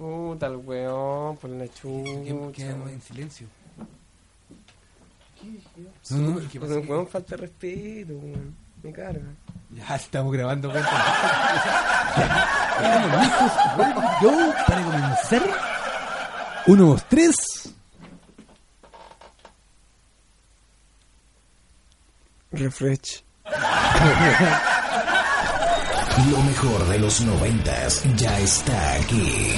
Puta el weón, por la chucha. Quedamos en silencio. No, No, no, ¿qué pasa? el weón falta de respeto, weón. Me carga. Ya estamos grabando. cuenta. Estamos listos. Bueno, Yo, para comenzar. Uno, dos, tres. Refresh. Lo mejor de los noventas ya está aquí.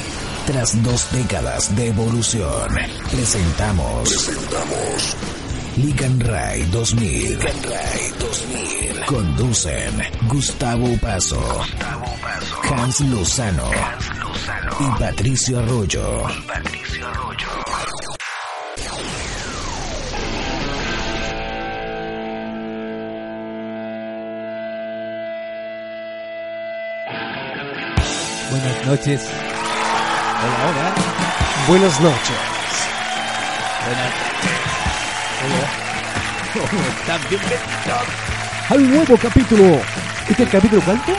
Tras dos décadas de evolución, presentamos. Presentamos. Lican Ray 2000. Lican Ray 2000. Conducen Gustavo Paso. Hans Lozano. Y Patricio Arroyo. Patricio Arroyo. Buenas noches. Hola, hola. Buenas noches. ¿Cómo están? Bienvenidos al nuevo capítulo. ¿Este es el capítulo cuánto?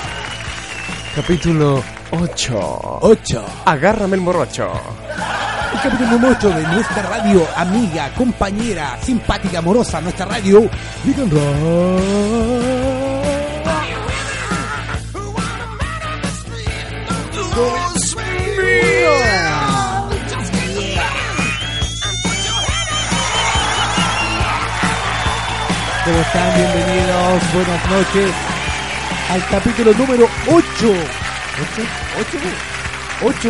Capítulo 8. 8. Agárrame el morocho. El capítulo número 8 de nuestra radio, amiga, compañera, simpática, amorosa, nuestra radio, Ligan ¿Cómo están? Bienvenidos, buenas noches al capítulo número 8. 8, 8, 8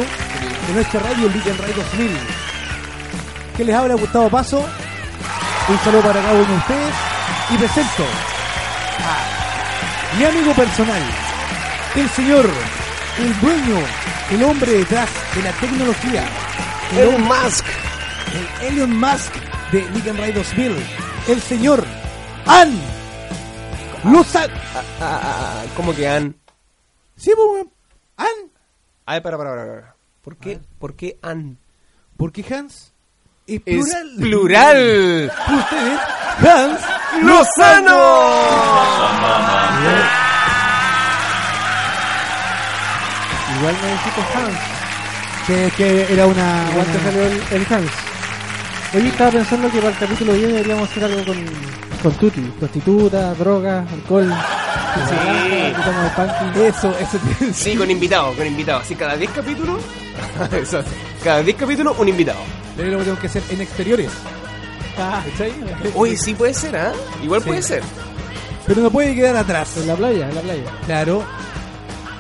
de nuestra radio Ligan Ray 2000. ¿Qué les habla Gustavo Paso? Un saludo para cada uno de ustedes y presento a mi amigo personal, el señor, el dueño, el hombre detrás de la tecnología, el, Elon Musk. el Elon Musk de Ligan Ray 2000, el señor An Lozano. Ah, ah, ah, ¿Cómo que han? Sí, pues, weón. An. Ay, para, para, para, para. ¿Por qué? ¿Por qué? Porque Hans es Es plural. plural. Ustedes, Hans ¡Lozano! Igual necesito Hans. Que, que era una. ¿Cuánto salió el, el Hans? Hoy estaba pensando que para el capítulo 10 deberíamos hacer algo con, con Tuti. Prostituta, droga, alcohol. Sí. Eso, eso. Sí, con invitados, con invitados. Así cada 10 capítulos. Eso, cada 10 capítulos, un invitado. Pero lo tenemos que hacer en exteriores. Ah. Oye, sí puede ser, ¿ah? Igual Sí. puede ser. Pero no puede quedar atrás. en la playa, en la playa. Claro.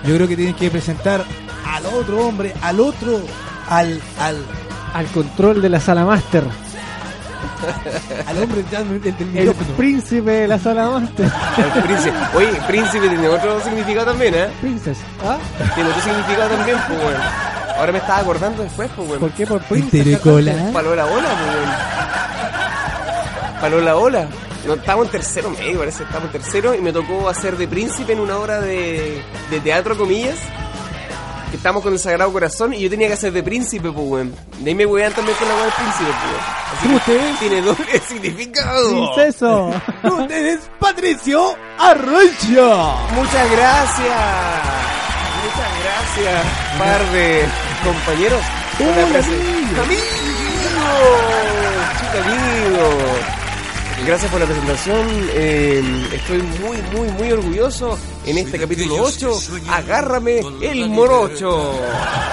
Yo creo que tienen que presentar al otro hombre, al otro, al, al, Al control de la sala master. Al hombre ya del, del El micrófono. príncipe de la sala master. El príncipe. Oye, príncipe tiene otro significado también, ¿eh? Princess. ¿Ah? Tiene otro significado también, pues, weón. Ahora me estaba acordando después, pues, ¿Por weón. qué por princess? Interecola. Paló la ola, pues, weón. Paló la ola. No, estamos en tercero medio, parece. Estamos en tercero y me tocó hacer de príncipe en una obra de, de teatro, comillas. Que estamos con el Sagrado Corazón y yo tenía que hacer de príncipe, pues, weón. De ahí me wean también con la weá del príncipe, pues, weón. Así ¿Cómo que ustedes? tiene doble significado. Princeso. Ustedes, Patricio Arroyo. Muchas gracias. Muchas gracias, par de compañeros. Hola. ¡Amigo! Chica, amigo. Gracias por la presentación. eh, estoy muy, muy, muy orgulloso en este capítulo 8. Agárrame el morocho.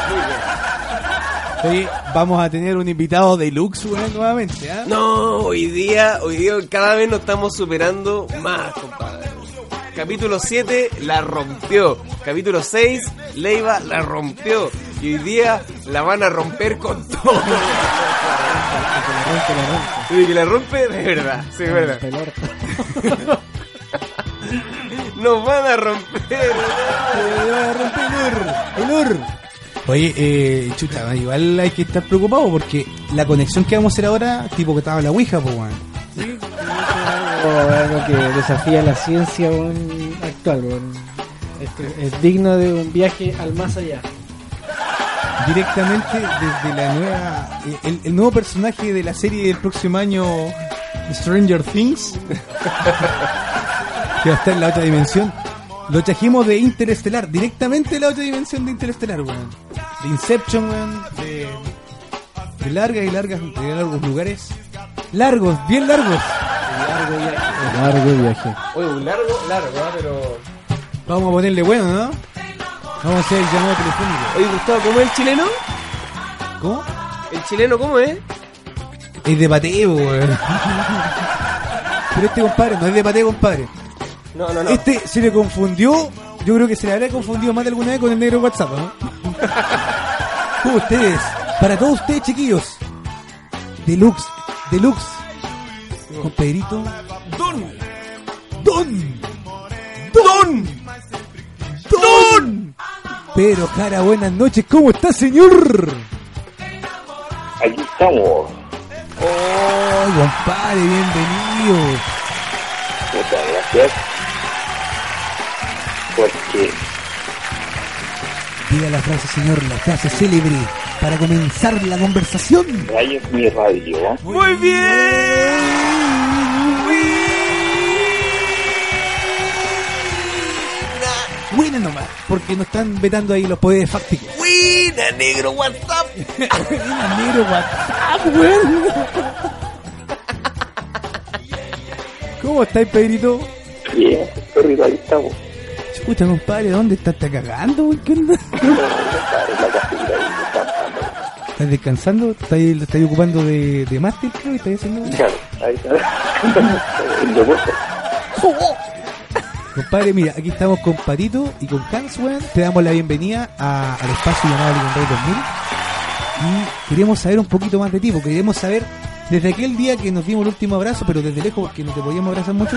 Muy bien. Hoy vamos a tener un invitado deluxe weón, nuevamente, ¿ah? No, hoy día, hoy día cada vez nos estamos superando más, compadre. Capítulo 7 la rompió. Capítulo 6, Leiva la rompió. Y hoy día la van a romper con todo. Y que la rompe de verdad, sí, es verdad. El orto. Nos van a romper. Eh, va a romper el ur, el ur. Oye, eh, chucha, igual hay que estar preocupado porque la conexión que vamos a hacer ahora, tipo que estaba en la Ouija, pues, weón. Algo, algo que desafía la ciencia weón, actual. weón. Este, es digno de un viaje al más allá. Directamente desde la nueva. eh, El, el nuevo personaje de la serie del próximo año, Stranger Things, que va a estar en la otra dimensión. Lo trajimos de Interestelar, directamente de la otra dimensión de Interestelar, weón. De Inception, weón. De, de largas y largas, de largos lugares. Largos, bien largos. Largo viaje. Largo viaje. Oye, un largo, largo, ¿ah? pero. Vamos a ponerle bueno, ¿no? Vamos a hacer el llamado telefónico. Oye, Gustavo, ¿cómo es el chileno? ¿Cómo? ¿El chileno cómo es? Es de pateo, weón. Pero este compadre no es de pateo, compadre. No, no, no. Este se le confundió, yo creo que se le habrá confundido más de alguna vez con el negro WhatsApp, ¿no? Con ustedes, para todos ustedes, chiquillos. Deluxe, Deluxe. Con Pedrito. Don. Don. Don. Don. Pedro Cara, buenas noches. ¿Cómo está, señor? Aquí estamos. Oh, compadre, bienvenido. Muchas gracias. Porque Diga la frase, señor, la frase célebre para comenzar la conversación. Radio es mi radio. Muy Buena nomás, porque nos están vetando ahí los poderes fácticos. Buena, negro WhatsApp. Buena, negro WhatsApp, weón. ¿Cómo estáis, Pedrito? Bien, perrito, ahí estamos. Chuta, compadre, ¿dónde estás? ¿Estás cagando, weón? ¿Qué onda? ¿Estás descansando? ¿Estás, estás ocupando de, de máster, creo? ¿Estás haciendo? Claro, ahí está. El deporte. Compadre, mira, aquí estamos con Patito y con Hans, weón. Te damos la bienvenida al espacio llamado Ligon Rey 2000. Y queremos saber un poquito más de ti, porque queremos saber desde aquel día que nos dimos el último abrazo, pero desde lejos porque no te podíamos abrazar mucho,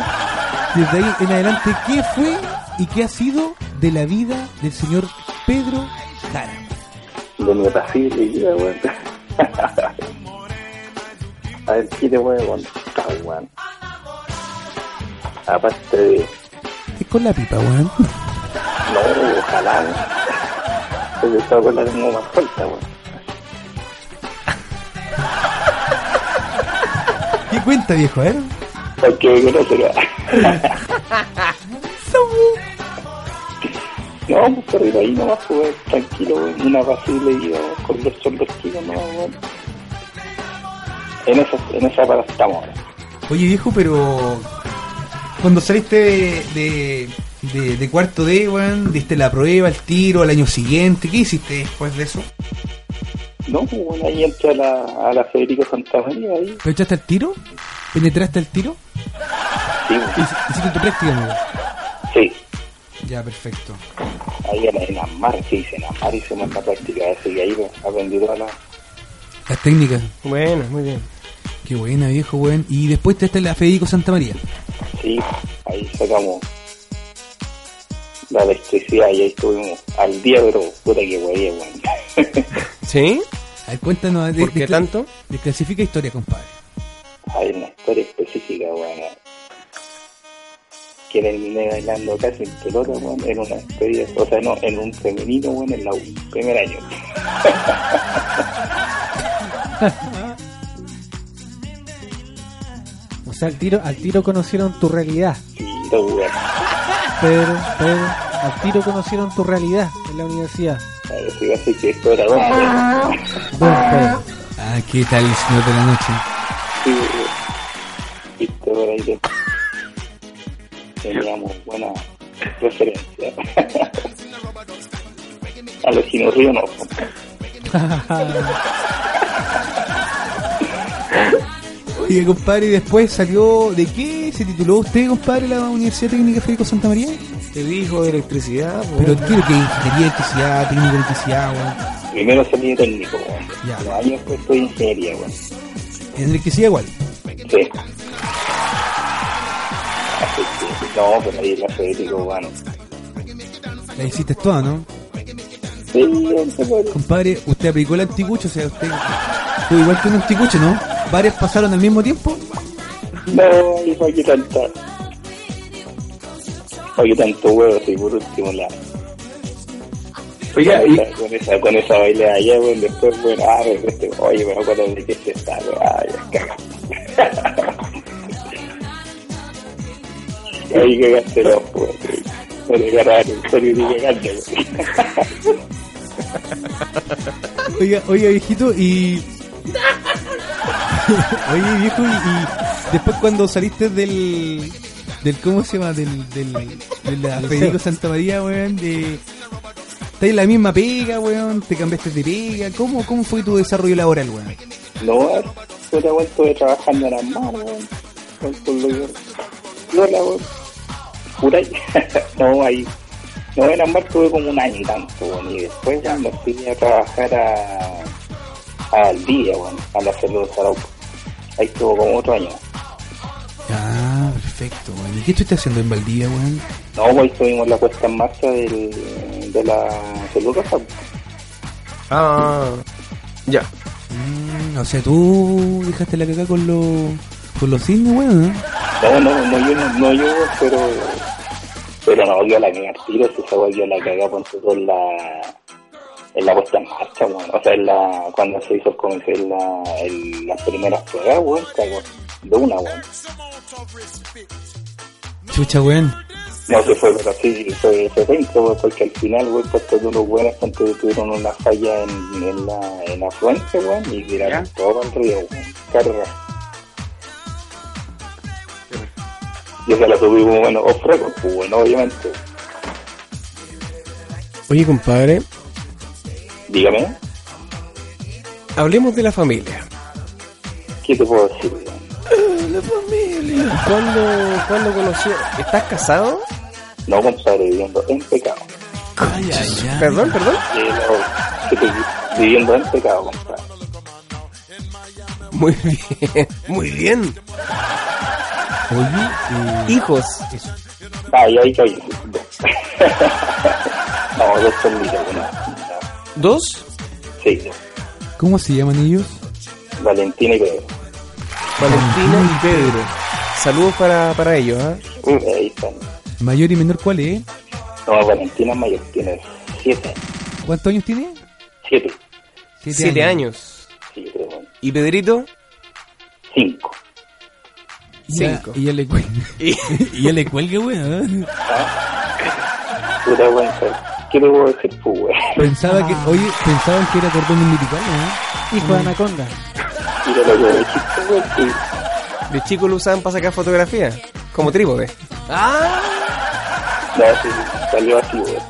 desde ahí en adelante, ¿qué fue y qué ha sido de la vida del señor Pedro Jara? De mi vida, weón. A ver, ¿qué te voy contar, weón? Aparte de... Con la pipa, weón. No, ojalá, ¿no? Porque esta weón la tengo más suelta, weón. ¿Qué cuenta, viejo? Ver. Porque me conoce, ¿no? No, pues perrito ahí nomás, pues tranquilo, una vida weón, con los soldados no, weón. En esa, en esa para estamos ahora. Oye, viejo, pero cuando saliste de, de, de- de cuarto D, weón, diste la prueba, el tiro al año siguiente, ¿qué hiciste después de eso? No, pues bueno, ahí entré a la, a la Federico Santa María ahí. ¿Pero echaste el tiro? ¿Penetraste el tiro? Sí, Hici- ¿Hiciste tu práctica, amigo? sí. Ya, perfecto. Ahí en, en Amar, sí, hice en Amar hicimos la práctica esa y ahí aprendí toda la... Las técnicas. Bueno, muy bien. Qué buena, viejo, weón. Y después te la Federico Santa María. Sí, ahí sacamos la electricidad y ahí estuvimos al día, pero puta que güey, weón. ¿Sí? A ver, cuéntanos. ¿Por qué tanto? Desclasifica historia, compadre. Hay una historia específica, weón. Que terminé bailando casi en pelota, weón, en una historia, o sea, no, en un femenino, weón, en la U, primer año. sea, al tiro, al tiro conocieron tu realidad. La weón. Pedro, Pedro, al tiro conocieron tu realidad en la universidad. Así así que esto era donde, Don Pedro. Ah, ¿qué tal, señor de la noche? sí, por ahí teníamos buena referencia. A los Río no. Oye, compadre, y después salió. ¿De qué se tituló usted, compadre, la Universidad Técnica Federico Santa María? Te dijo de electricidad. po. Pero quiero que ingeniería de electricidad, técnica de electricidad, weón. Primero salí de técnico, weón. Ya. Los años después estoy en ingeniería, weón. En electricidad igual. Sí. No, pero ahí la Federico, bueno. La hiciste toda, ¿no? Sí, se puede. Compadre, usted aplicó el anticucho, o sea, usted fue igual que un anticucho, ¿no? ¿Varios pasaron al mismo tiempo? No, para que tanta. Para que tanto huevo, y por último la. Oiga, y, con esa, con esa baile allá, weón, después, bueno, ah, pero este, oye, me acuerdo de que este está, weón, ah, ya caga. Ahí cagaste los weón. No te agarrar en serio ni weón. Oiga, oiga, viejito, y. Oye, viejo, y, y después cuando saliste del. del ¿Cómo se llama? Del. del de la Federico Santa María, weón, de. Estás en la misma pega, weón, te cambiaste de pega. ¿Cómo, cómo fue tu desarrollo laboral, weón? No, yo te vuelto de trabajando en las manos, weón. No, la weón. Pura ahí. No, ahí. No, en Ambar tuve como un año y tanto, weón. Y después ya me fui a trabajar a. al día, weón. A la salud de. Ahí estuvo como otro año. Ah, perfecto, weón. ¿Y qué estuviste haciendo en Valdivia, weón? No, pues ahí tuvimos la puesta en marcha del, de la salud rosa. ah, ya. Mm, o sea, tú dejaste la caca con los. con los cisnes, weón, ¿no? No, no, no yo, no, no yo, pero. Pero no, yo la cagué al tiro, si esa weá yo la cagué con todo la. En la puesta en marcha, weón. O sea, en la, cuando se hizo el comercio, en, la, en las primeras pruebas, weón, cagó de una, weón. Chucha, weón. No se fue, pero sí, fue, fue weón, porque al final, weón, pues todos unos buenos que tuvieron una falla en, en la, en la fuente, weón, y tiraron todo al río, weón. Carga. Y esa la subimos, bueno, off record, pues, bueno, obviamente. Oye, compadre, Dígame, hablemos de la familia. ¿qué te puedo decir, weón? La familia. ¿Cuándo, ¿Cuándo conoció? ¿Estás casado? No, compadre, viviendo en pecado. Ay, ay, ay. Perdón, perdón. Sí, no, que estoy viviendo en pecado, compadre. Muy bien, muy bien. Oye, eh, Hijos. Ay, ay, ay. no, dos solitos, bueno. ¿Dos? Sí, dos. ¿cómo se llaman ellos? Valentina y Pedro. Valentina y Pedro. Saludos para, para ellos, ¿ah? Ahí están. Mayor y menor, ¿cuál es? No, Valentina es mayor, tiene siete años. ¿Cuántos años tiene? Siete. Siete, años. Sí, creo, bueno. ¿Y Pedrito? Cinco. Y ya- Cinco. Y ya le cuelga. Y- ya le cuelga, weón. Puta, weón, ¿qué te puedo decir, pues, weón? Pensaba que, oye, pensaban que era cordón umbilical, ¿no? Hijo de Anaconda. Mira lo que me dijiste, sí. De chico lo usaban para sacar fotografías. Como trípode. No, sí, salió así, weón.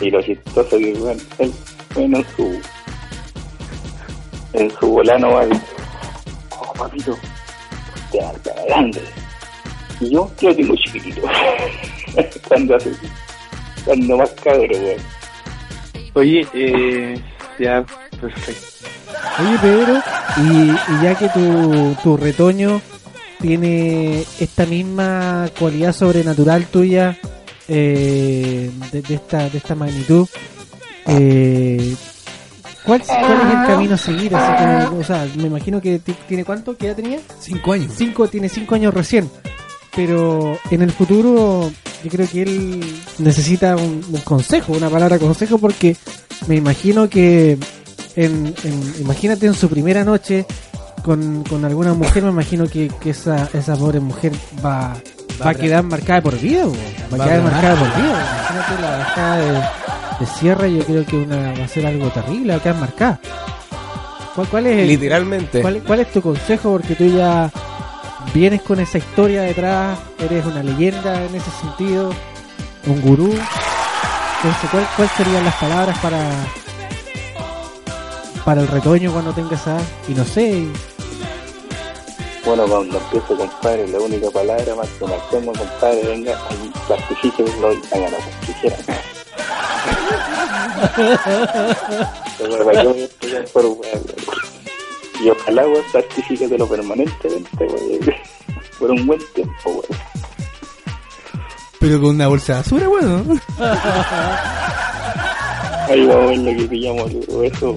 Y lo chistoso que, weón, él, bueno, en su, en su volano va a decir, oh, papito, te grande. Y yo, yo tengo chiquitito. cuando hace, cuando más cabrón, weón. Oye, eh, ya, perfecto. Oye, Pedro, y, y ya que tu, tu retoño tiene esta misma cualidad sobrenatural tuya, eh, de, de esta, de esta magnitud, eh, ¿cuál, cuál es el camino a seguir? Así que, o sea, me imagino que ti- tiene cuánto, ¿qué edad tenía? Cinco años. Cinco, tiene cinco años recién. Pero en el futuro yo creo que él necesita un, un consejo, una palabra consejo, porque me imagino que, en, en- imagínate en su primera noche con, con alguna mujer, me imagino que, que esa, esa pobre mujer va, va a quedar marcada por vida, va a Va a quedar marcada por vida. Imagínate la bajada de, de cierre, yo creo que una, va a ser algo terrible, va a quedar marcada. ¿Cuál, cuál es el, Literalmente. ¿Cuál, cuál es tu consejo? Porque tú ya vienes con esa historia detrás, eres una leyenda en ese sentido, un gurú. Entonces, ¿cuál, ¿cuáles serían las palabras para para el retoño cuando tengas esa? Y no sé, Bueno, cuando empiezo, compadre, la única palabra más que me tengo, compadre, venga, ahí, certifíquenlo y hagan lo que quieran. Pero para que voy a estudiar por weón, weón. Y ojalá, weón, certifíquetelo permanentemente, weón, por un buen tiempo, weón. Pero con una bolsa de basura, weón. Ahí vamos a ver lo que pillamos luego. Eso.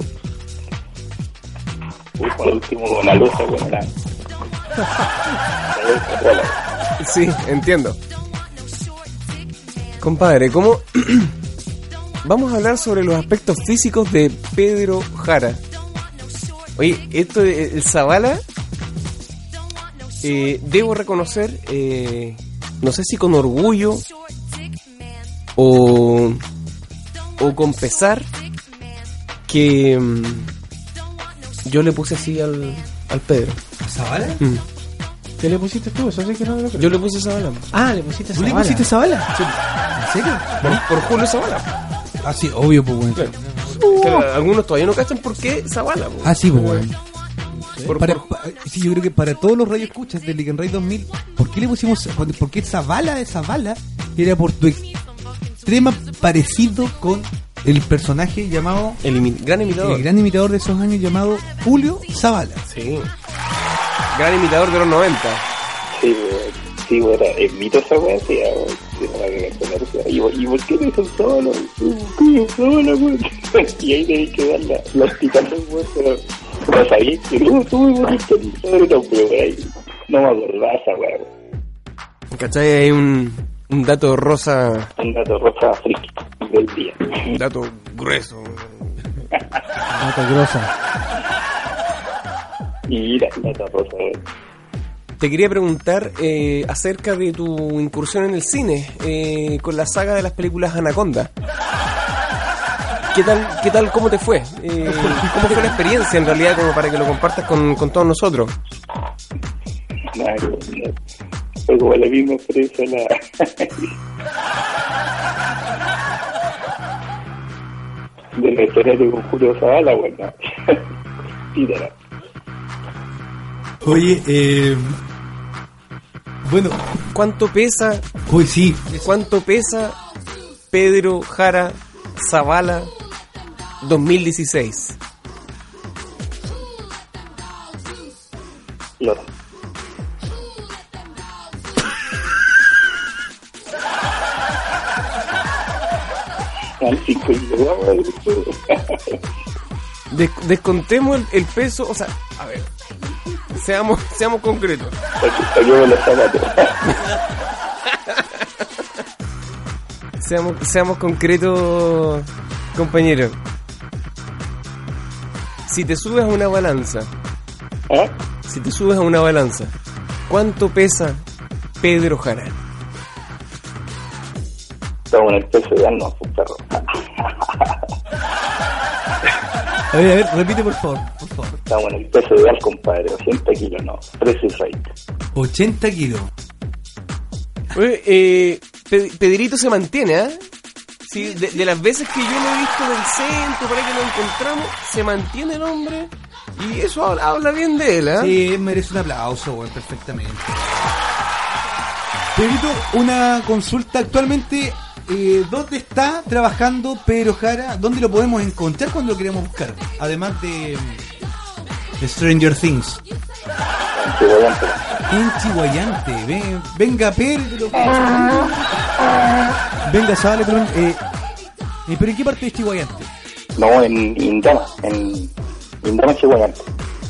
Uy, por último con la luz, nada. La. Sí, entiendo. Compadre, ¿cómo? Vamos a hablar sobre los aspectos físicos de Pedro Jara. Oye, esto de el Zavala, eh, debo reconocer, eh, no sé si con orgullo o, o con pesar, que mm, yo le puse así al, al Pedro. ¿Zavala? Mm. ¿Qué le pusiste tú? Eso sí que no lo creo. Yo le puse Zavala. Ah, le pusiste ¿Tú le Zavala. pusiste Zavala? ¿En serio? Por, por Julio Zavala. Ah, sí, obvio, pues. Claro. Que algunos todavía no cachan por qué Zavala. po. Ah, sí, pues, weón. Por- Para- por- pa- sí, yo creo que para todos los radioescuchas del Ligan Ray 2000, ¿por qué le pusimos, por qué Zavala de Zavala? Era por tu extrema parecido con el personaje llamado, el imi- gran imitador. el gran imitador de esos años llamado Julio Zavala. Sí. Gran imitador de los 90. Sí. Sí, era el mito esa la que me decía, ¿Y, por- ¿Y por qué no hizo solo? ¿Qué solo, weón? Y ahí tenéis que dar la, la explicación, weón, pero no sabía que no, tú bonito el sobrenombre, weón. ahí. No me acordaba esa weá, weón. ¿Cachai? Hay un, un dato rosa, Un dato rosa friki del día. un dato grueso. Nota grosa. Y mira, dato rosa, weón. Te quería preguntar eh, acerca de tu incursión en el cine eh, con la saga de las películas Anaconda. ¿Qué tal, qué tal, cómo te fue? Eh, ¿Cómo fue la experiencia en realidad como para que lo compartas con, con todos nosotros? Nada, no, no. Fue como la misma experiencia la... de la historia de Julio Zavala, bueno. Tírala. Oye, eh, bueno, ¿Cuánto pesa, hoy sí, cuánto pesa Pedro Jara Zavala 2016? Lora. Al cinco y medio, weón. Des- descontemos el, el peso, o sea, a ver, seamos, seamos concretos. Seamos, seamos concretos, compañero. Si te subes a una balanza, ¿Ah? si te subes a una balanza, ¿cuánto pesa Pedro Jara? Estamos en el peso de alma, perro. a ver, a ver, repite por favor, por favor. Estamos en el peso ideal, compadre. 80 kilos, no. Precious rate. 80 kilos. Oye, eh, Pe- Pedrito se mantiene. Sí, de, de las veces que yo lo he visto del centro, por ahí que lo encontramos, se mantiene el hombre y eso habla, habla bien de él, ¿ah? Sí, merece un aplauso, weón, perfectamente. Pedrito, una consulta actualmente. eh, ¿Dónde está trabajando Pedro Jara? ¿Dónde lo podemos encontrar cuando lo queremos buscar? Además de, de Stranger Things. Que En Chihuayante. Ven- venga, Pedro. Venga, Zabala, pero, eh, eh, ¿Pero en qué parte de Chihuayante? No, en Indama, en Indama, Chihuahua.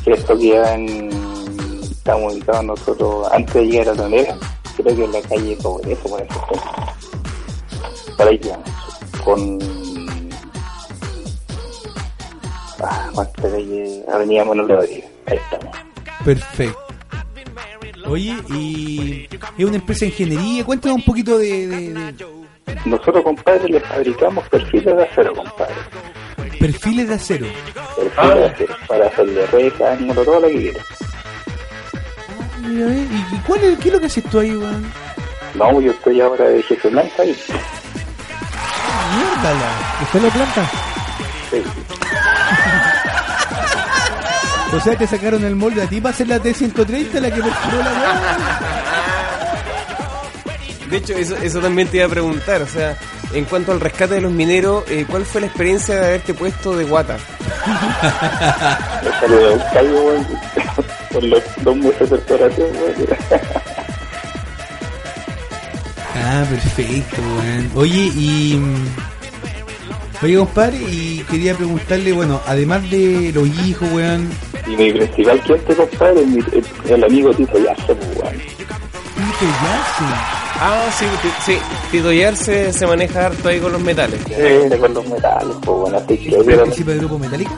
Que esto queda en. Estamos ubicados nosotros antes de llegar a tonera. Creo que en la calle Progreso, por eso. Por ahí quedamos. Con. Ah. Avenida Manuel Rodríguez. Ahí estamos. Perfecto. Oye, y es una empresa de ingeniería. Cuéntanos un poquito de, de- de Nosotros, compadre, le fabricamos perfiles de acero, compadre. perfiles de acero. Perfiles de acero. Para hacerle rejas, ángulo, todo lo que quieras. Mira, eh, ¿Y, cuál es, qué es lo que haces tú ahí, weón? No, yo estoy ahora de jefe blanca y. Mierdala. ¿Usted lo planta? O sea, te sacaron el molde a ti para hacer la T-130, la que perforó la weá. De hecho, eso, eso también te iba a preguntar, o sea, en cuanto al rescate de los mineros, eh, ¿cuál fue la experiencia de haberte puesto de guata? Me salió un weón, por los dos meses de weón. Ah, perfecto, weón. Oye, y. Oye, compadre, y quería preguntarle, bueno, además de los hijos, weón, Y mi principal cliente, compadre, el, el amigo Tito Yarse, pues, weón. Tito Yarse. Ah, sí, sí. Tito Yarse se maneja harto ahí con los metales. Eh, con los metales, pues, bueno, así que ¿Participa del grupo Metallica?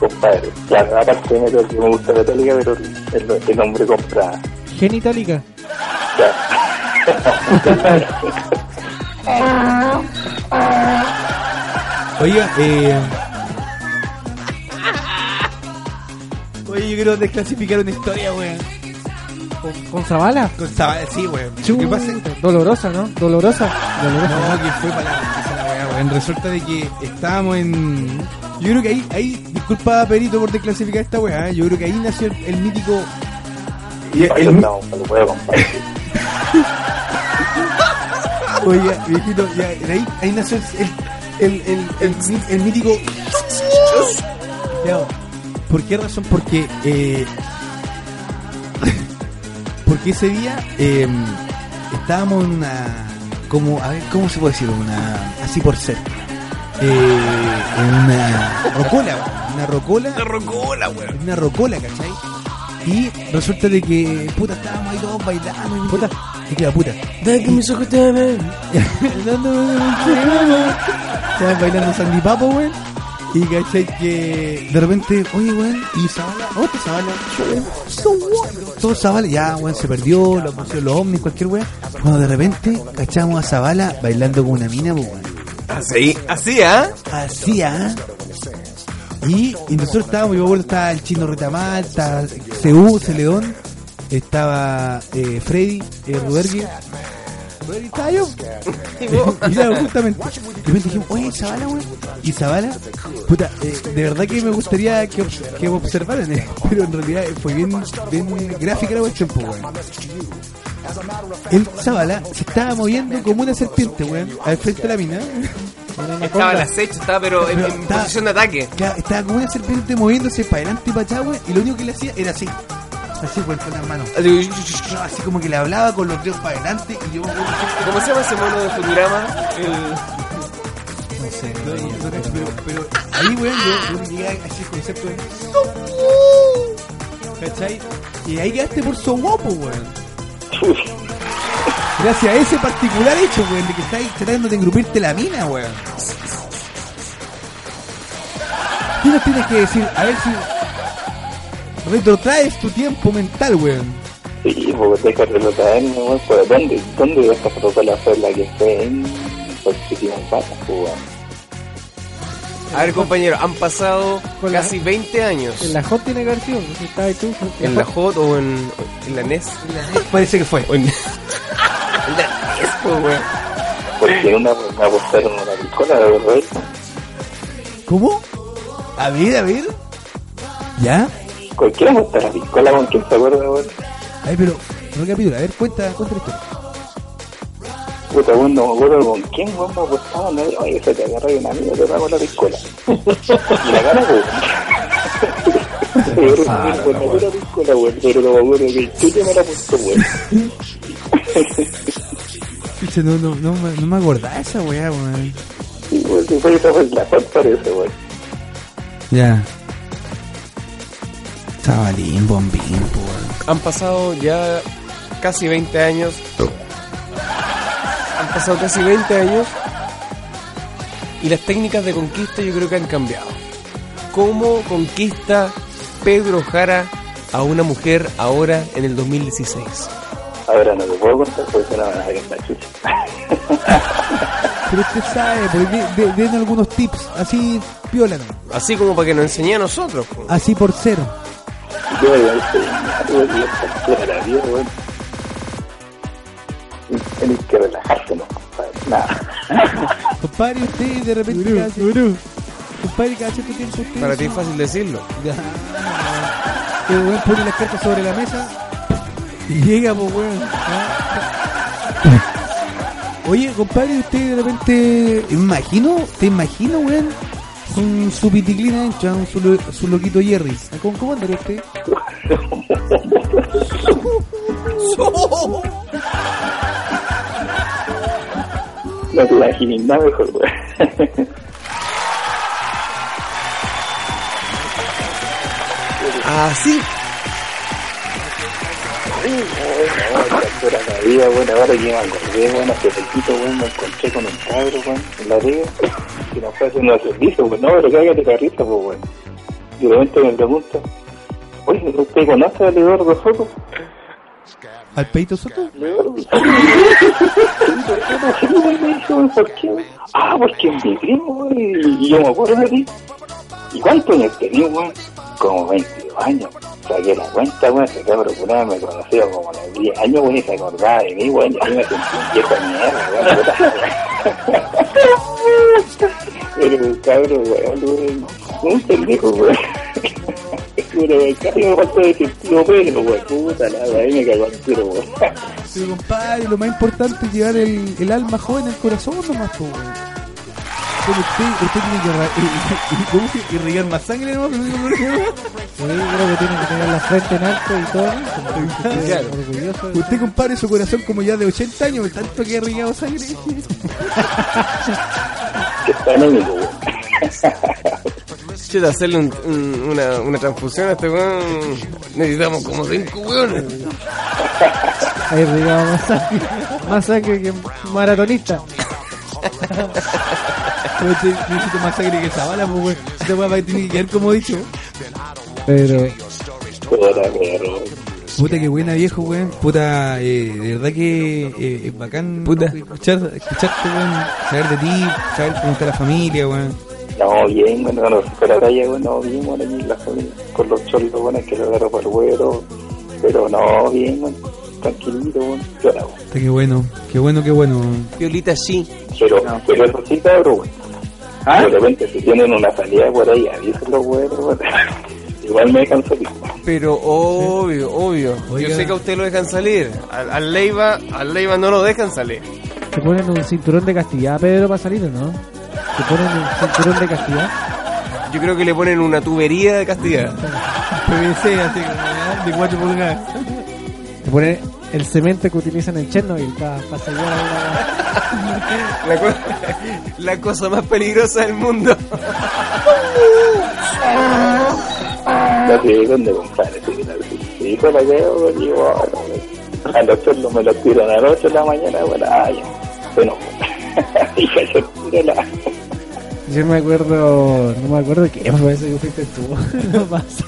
compadre. Claro, aparte de metal, que me gusta Metallica, pero el, el, hombre compra. Genitálica. Oiga, eh... Oye, yo quiero desclasificar una historia, weón. ¿Con, con Zavala? Con Zavala, sí, weón. ¿Qué pasa? Dolorosa, ¿no? Dolorosa. Dolorosa. No, que fue para la, esa la weá, weón. Resulta de que estábamos en. Yo creo que ahí, ahí, disculpa Perito por desclasificar esta weá, ¿eh? yo creo que ahí nació el, el mítico. y el- no, lo puedo compartir. oiga, viejito, ya, ahí, ahí nació el, el, el, el, el- el mítico. ¿Por qué razón? Porque eh, porque ese día eh, estábamos en una como a ver cómo se puede decir una así por ser eh, en una rocola una rocola Una rocola, weón. una rocola ¿cachai? y resulta de que puta estábamos ahí todos bailando puta y claro puta Deja que mis ojos te vean. Estaban bailando Sandy Papo, weón. Y cachai que de repente, oye, weón, y Zavala, oh, este Zavala, todo Zavala, ya, weón, se perdió, lo pusieron los ovnis, cualquier weón. Cuando de repente cachamos a Zavala bailando con una mina, pues, weón. Así, así, ¿ah? Así, ¿ah? Y, y nosotros estábamos, yo me acuerdo, estaba el chino Retamal, estaba CU, Celedón, estaba eh, Freddy, eh. Rubergue estaba yo. y claro, justamente. De repente dijimos, oye, Zavala, weón. Y Zavala, puta, eh, de verdad que me gustaría que, que observaran, eh, pero en realidad fue bien, bien gráfica la cuestión, pues, weón. El Zavala se estaba moviendo como una serpiente, weón, al frente de la mina. Estaba al acecho, estaba pero en, Pero en estaba- posición de ataque. Claro, estaba como una serpiente moviéndose para adelante y para allá, güey, y lo único que le hacía era así. Así, güey, con las manos. Así, No, así como que le hablaba con los dedos para adelante y yo, no ¿Cómo se llama ese mono de Futurama? El... sé, no, no, no pero, pero ahí, güey, yo, yo llegué a ese concepto de. ¿Cachai? Y ahí quedaste por so guapo, güey. Gracias a ese particular hecho, güey, de que estáis tratando de engrupirte la mina, güey. ¿Qué nos tienes que decir? A ver si retrotraes tu tiempo mental, weón. Sí, porque deja de traerme, weón. Pues, ¿dónde, ¿Dónde esta protocolo fue la que fue en Positivas Patas, weón? A ver, compañero, han pasado Con la- casi 20 años. En la Hot tiene que haber sido, si estaba ahí tú. ¿En la Hot o en, en la NES? Parece que fue. O en, en la NES, pues, weón. Porque una me apostaron una picola, de verdad. ¿Cómo? A ver, a ver. ¿Ya? Cualquiera me apostó la picola, con quién se acuerda, weón. Ay, pero, recapitula, a ver, cuenta, cuenta la historia. Puta, weón, no me acuerdo con quién, weón, me apostaba, no, oye, se te agarra una amiga, te pago la picola. y la cara, weón. Pero no me acuerdo la picola, weón, pero no me acuerdo que el tuyo me la apostó, weón. Picha, no, no, no, me- no me acordaba esa weá, weón. Sí, weón, si fue esa fue la parece, weón. Ya. Chavalín, weón. Han pasado ya casi 20 años. Han pasado casi 20 años. Y las técnicas de conquista yo creo que han cambiado. ¿Cómo conquista Pedro Jara a una mujer ahora en el 2016? Ahora no te puedo contar porque no van a la chucha. Pero usted sabe, pues, de- de- den algunos tips, así, piola, ¿no? Así como para que nos enseñe a nosotros. pues. Así por cero. Yo ya estoy weón, y esta altura de la vida, weón. Tienes que relajarte, no, compadre. Nada. Compadre, usted de repente cada cierto- Compadre, cada cierto tiempo usted... Para ti es fácil decirlo. Ya. El weón pone las cartas sobre la mesa y llega, pues weón. ¿ah? Oye, compadre, usted de repente. Imagino, te imagino, weón, con su piticlina ancha, un su, su loquito Jerry. ¿Cómo, cómo andaría usted? No te imaginas nada mejor, Ahora que me acordé, bueno, hace poquito, bueno, me encontré con un cabro, bueno, en la ría que nos fue haciendo un servicio, pues no, pero cágate la risa, pues, bueno. Y de repente me pregunta, oye, ¿usted conoce a Eduardo Soto? ¿Al Peito Soto? ¿por qué? Ah, porque es mi primo, y yo me acuerdo de ti. ¿Y cuántos años tenía, güey? Como 22 años. Saqué la cuenta, güey, se quedó procurada, me conocía como a los 10 años, y se acordaba de mí, güey, y a mí me sentí de mierda, güey. Pero un güey, güey, un pendejo. Puro, güey, casi me faltó de sentido pelo, güey, puta la, ahí me cagó el tiro. Pero compadre, lo más importante es llevar el, el alma joven al corazón nomás, weón. Pero usted, usted tiene que irra- ¿cómo se- irrigar más sangre, ¿no? Sí, creo que tiene que tener la frente en alto y todo. como esté Claro. orgulloso. de- Usted, compadre, su corazón como ya de 80 años, tanto que ha irrigado sangre. Che, de hacerle un- un- una, una transfusión a este weón. Necesitamos como cinco weones. Ahí rigado más sangre, más sangre que maratonista. Pero usted necesita más sangre que esa bala, pues, weón. Esta weá tener que quedar como dicho. Pero Puta, qué buena, viejo, weón. Puta, eh, de verdad que eh, es bacán Puta. escuchar, escucharte, weón. Saber de ti, saber cómo está la familia, weón. No, bien, bueno, cuando fue a la talla, bueno, bien, bueno, allí la familia, con los cholos, bueno, que le agarró para el güero, pero no, bien, bueno, tranquilito, bueno, yo la hago. Puta, qué bueno, qué bueno, qué bueno. weón. Violita sí. Pero, pero eso sí, cabrón, bueno. De repente, si tienen una salida por ahí, los güeros, bueno. Igual me canso, Pero obvio, obvio. Oiga. Yo sé que a usted lo dejan salir. Al, al Leiva, al Leiva no lo dejan salir. te ponen un cinturón de castidad, Pedro, para salir, ¿o ¿no? Te ponen un cinturón de castidad. Yo creo que le ponen una tubería de castidad. PVC, así como, de 4 pulgadas. Te ponen el cemento que utilizan en Chernobyl para pa sellar la- La, co- la cosa más peligrosa del mundo. Ya sé dónde sí. Sí, hijo la veo, y bueno. a los cholos me los tiran a las 8 de la mañana, bueno, ya, bueno, y el tiro la... Yo me acuerdo, no me acuerdo qué fue eso que fuiste tú. Lo pasó.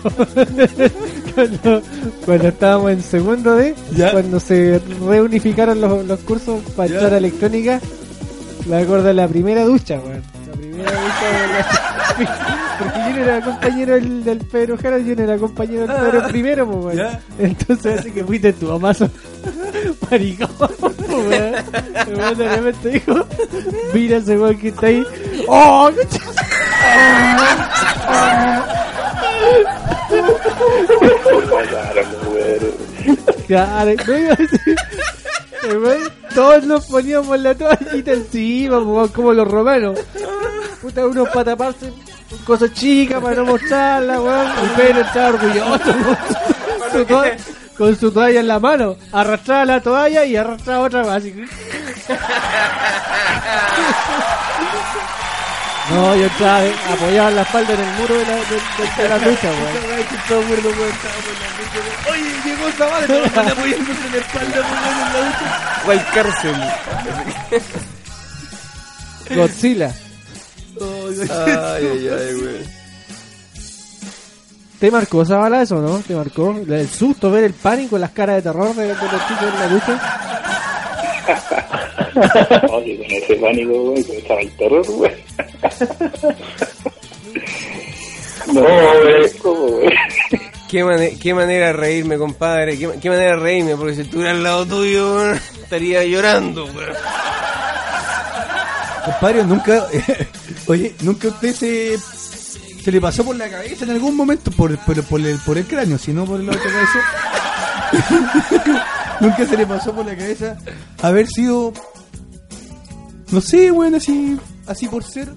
Cuando, cuando estábamos en segundo D, Ya. cuando se reunificaron los, los cursos para a electrónica, me acuerdo de la primera ducha, weón. La primera ducha de la... Porque yo no era compañero del, del Pedro Jara, yo no era compañero del Pedro primero, pues, weón. Ya. Entonces así que fuiste tu amazo maricón, weón. El weón de repente dijo, mira ese weón que está ahí. ¡Oh! Claro, Todos nos poníamos la toallita encima, pues, como los romanos. Puta, uno para taparse cosas chicas para no mostrarla, weón. El Pedro estaba orgulloso con su, toalla, con su toalla en la mano. Arrastraba la toalla y arrastraba otra más. No, yo estaba eh, apoyado en la espalda en el muro de la, de, de- de la ducha, weón. Oye, llegó esa madre, todos están apoyándose en la espalda, weón, en la ducha. Al cárcel. Godzilla. Ay, ay, ay, güey. ¿Te marcó esa bala eso, no? ¿Te marcó? El susto, ver el pánico, las caras de terror de, de los chicos en la ducha. Oye, con ese pánico, güey, que estaba el terror, güey. No, güey, ¿cómo, güey? ¿Qué, mane- qué manera de reírme, compadre. ¿Qué, qué manera de reírme, porque si estuviera al lado tuyo, estaría llorando, weón. Compadre, nunca, oye, nunca usted se, se le pasó por la cabeza en algún momento, por, por, por, el, por el cráneo, si no por la otra cabeza. nunca se le pasó por la cabeza haber sido, no sé, bueno, así, así por ser.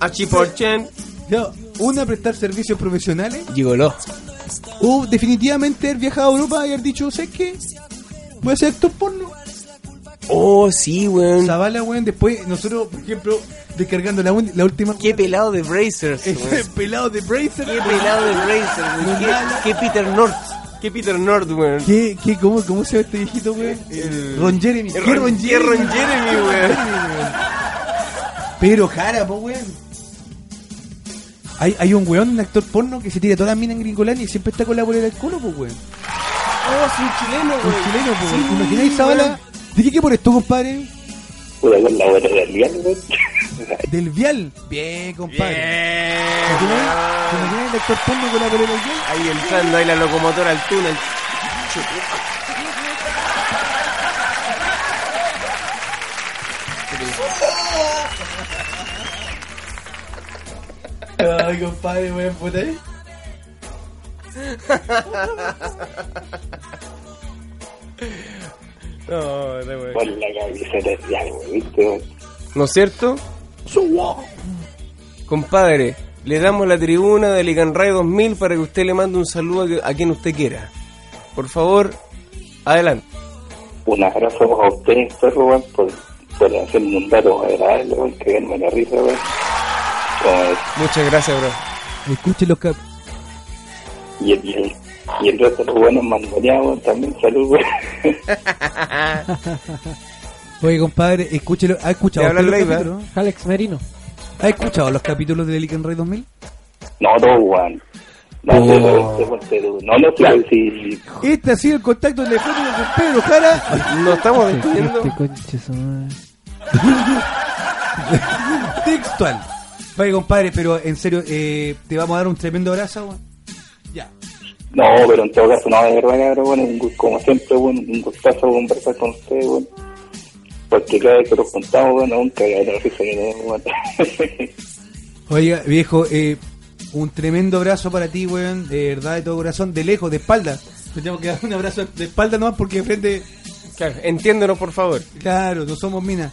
Achiporchen. Ya, una, prestar servicios profesionales, Gigoló. o definitivamente haber viajado a Europa y haber dicho, ¿sabes qué? Voy a ser actor porno. Oh, sí, weón. Zavala, weón, después nosotros, por ejemplo, descargando la, un- la última. Qué pelado de Brazers, Ese weón. pelado de Bracer. Qué pelado de Brazers, weón. Qué, qué Peter North. Qué Peter North, weón. ¿Qué, qué, cómo, ¿Cómo se llama este viejito, weón? El- Ron Jeremy. el ¿Qué Ron- qué Ron Jeremy, weón. Pero Jara, po, weón. Hay, hay un weón, un actor porno que se tira toda la mina en Gringolandia y siempre está con la bolera del culo, pues, weón. Oh, es un chileno, Un weón. chileno, pues. Sí, ¿Imagináis esa weón. bala? ¿De qué equipo eres tú, compadre? Puta con la buena realidad, weón. Del Vial. Bien, compadre. ¿Te Bien. el actor porno con la bolera del Vial? Ahí entrando ahí la locomotora al túnel. Ay, compadre, weón, puta. No, no, weón. Con la camiseta de ¿viste? weón? ¿No es cierto? Compadre, le damos la tribuna de Ligan Radio 2000 para que usted le mande un saludo a, quien usted quiera. Por favor, adelante. Un abrazo a ustedes, por, por hacerme un dato agradable, weón, que verme la risa, weón. Muchas gracias, bro. Escuchen los cap... Y el, y el, y el resto de los buenos mangoneados, también salud, weón. Oye, compadre, escúchelo. ¿Ha escuchado usted los Leiva. capítulos? Alex Merino. ¿Ha escuchado los capítulos de Lican Ray 2000? No, no, weón. No, Oh. no, no, no, no, no, sé si Este ha sido el contacto telefónico con Pedro Jara. Nos estamos despidiendo. Este. Textual. Oye, compadre, pero en serio, eh, te vamos a dar un tremendo abrazo, weón. Ya. No, pero en todo caso, no, de verdad, cabrón, bueno, como siempre, bueno, un gustazo conversar con ustedes, bueno. Porque cada vez que nos juntamos, bueno, nunca la risa que bueno. Oiga, viejo, eh, un tremendo abrazo para ti, weón. De verdad, de todo corazón, de lejos, de espalda. Te tengo que dar un abrazo de espalda nomás porque de frente, Claro, entiéndenos, por favor. claro, no somos minas.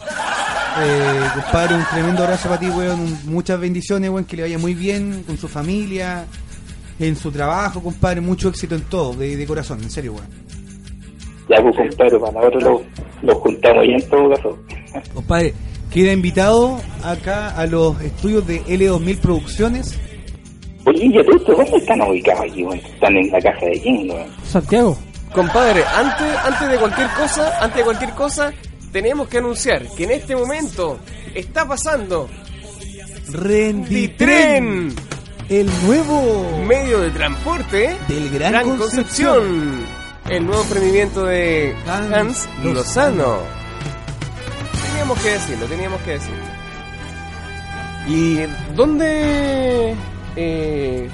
Eh, compadre, un tremendo abrazo para ti, weón. muchas bendiciones, weón. Que le vaya muy bien con su familia, en su trabajo, compadre. Mucho éxito en todo, de, de corazón, en serio, weón. Ya, pues, compadre, para nosotros lo, lo juntamos ya en todo caso. Compadre, queda invitado acá a los estudios de L2000 Producciones. Oye, ¿y tú, dónde están ubicados aquí? Están en la casa de quién, weón? Santiago. Compadre, antes, antes de cualquier cosa, antes de cualquier cosa, tenemos que anunciar que en este momento está pasando Renditren, Ditren, el nuevo medio de transporte del Gran, Concepción. El nuevo emprendimiento de Hans Hans, Lozano. Lozano. Teníamos que decirlo, teníamos que decirlo. ¿Y dónde? eh,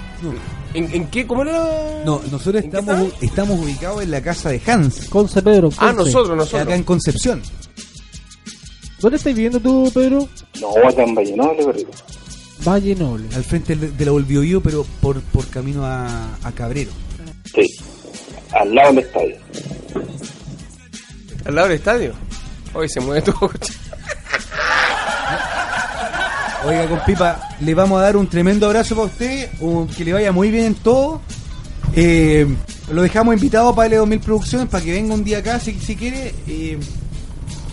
¿en, en qué? ¿Cómo era? No, nosotros ¿En qué estamos, ubicados en la casa de Hans, Conce Pedro. Ah, nosotros, nosotros. acá en Concepción. ¿Dónde estás viviendo tú, Pedro? No, acá en Vallenole, perrito. Valle Noble. Al frente de la Volvió pero por, por camino a, a Cabrero. Al lado del estadio. Al lado del estadio. Hoy se mueve todo. Oiga, con Pipa, le vamos a dar un tremendo abrazo para usted, un- que le vaya muy bien en todo. Eh, lo dejamos invitado para L2000 Producciones para que venga un día acá si, si quiere. Eh,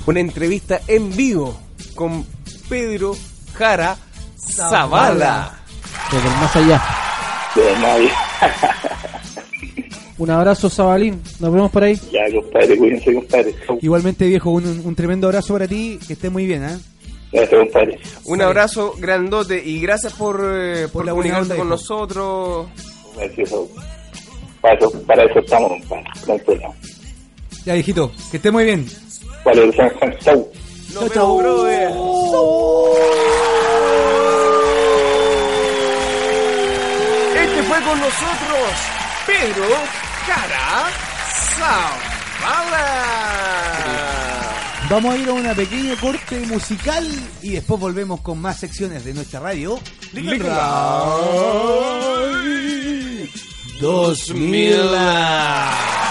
Una entrevista en vivo con Pedro Jara Zavala. Desde el más allá. De nadie. Un abrazo, Zabalín. Nos vemos por ahí. ya, compadre, cuídense, compadre. Chau. igualmente, viejo, un, un tremendo abrazo para ti, que esté muy bien, ¿eh? Gracias, compadre. Un abrazo grandote y gracias por, eh, por, Por la comunicarte onda, con hijo. nosotros. Gracias, para eso, para eso estamos, compadre. No hay problema. Ya, viejito, que esté muy bien. Vale, chau. Nos vemos, brother. Este fue con nosotros Pedro Jara Zavala. Vamos a ir a una pequeña corte musical y después volvemos con más secciones de nuestra radio. Liga Ray 2000.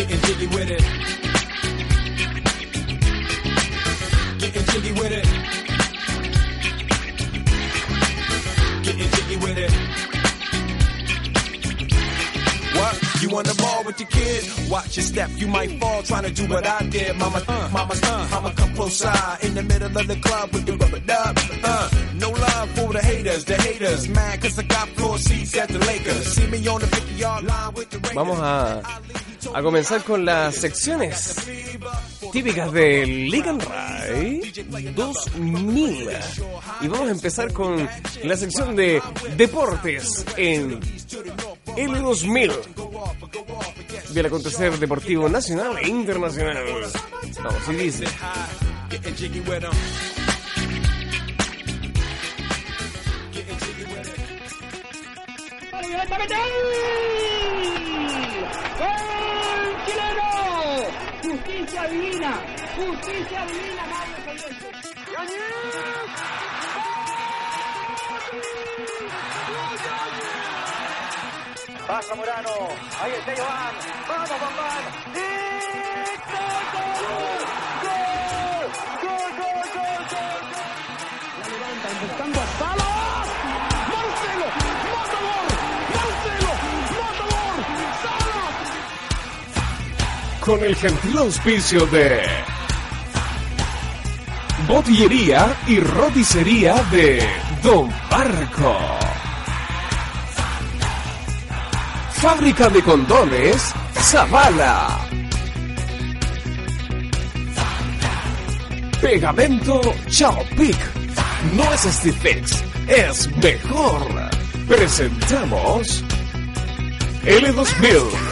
Getting jiggy with it. Getting jiggy with it. Getting jiggy with it. What? You on the ball with your kid? Watch your step, you might fall trying to do what I did. Mama, uh, mama, uh, mama, come close side in the middle of the club with the rubber dub. Uh, no love for the haters, the haters. Mad cause I got floor seats at the Lakers. See me on the 50 yard line with the Raiders. Vamos a, a comenzar con las secciones típicas del Ligan Ray 2000. Y vamos a empezar con la sección de deportes en L2000 del acontecer deportivo nacional e internacional. Vamos, y dice. Getting Justicia divina, justicia divina, Mario Fernández. Pasa Morano, ahí está Iván, vamos y ¡Gol! ¡Gol! ¡Gol, gol, gol, gol! La levantan buscando a Salas. Con el gentil auspicio de Botillería y Roticería de Don Barco. Fábrica de condones Zavala. Pegamento Chaopic. No es Stifex, es mejor. Presentamos L2000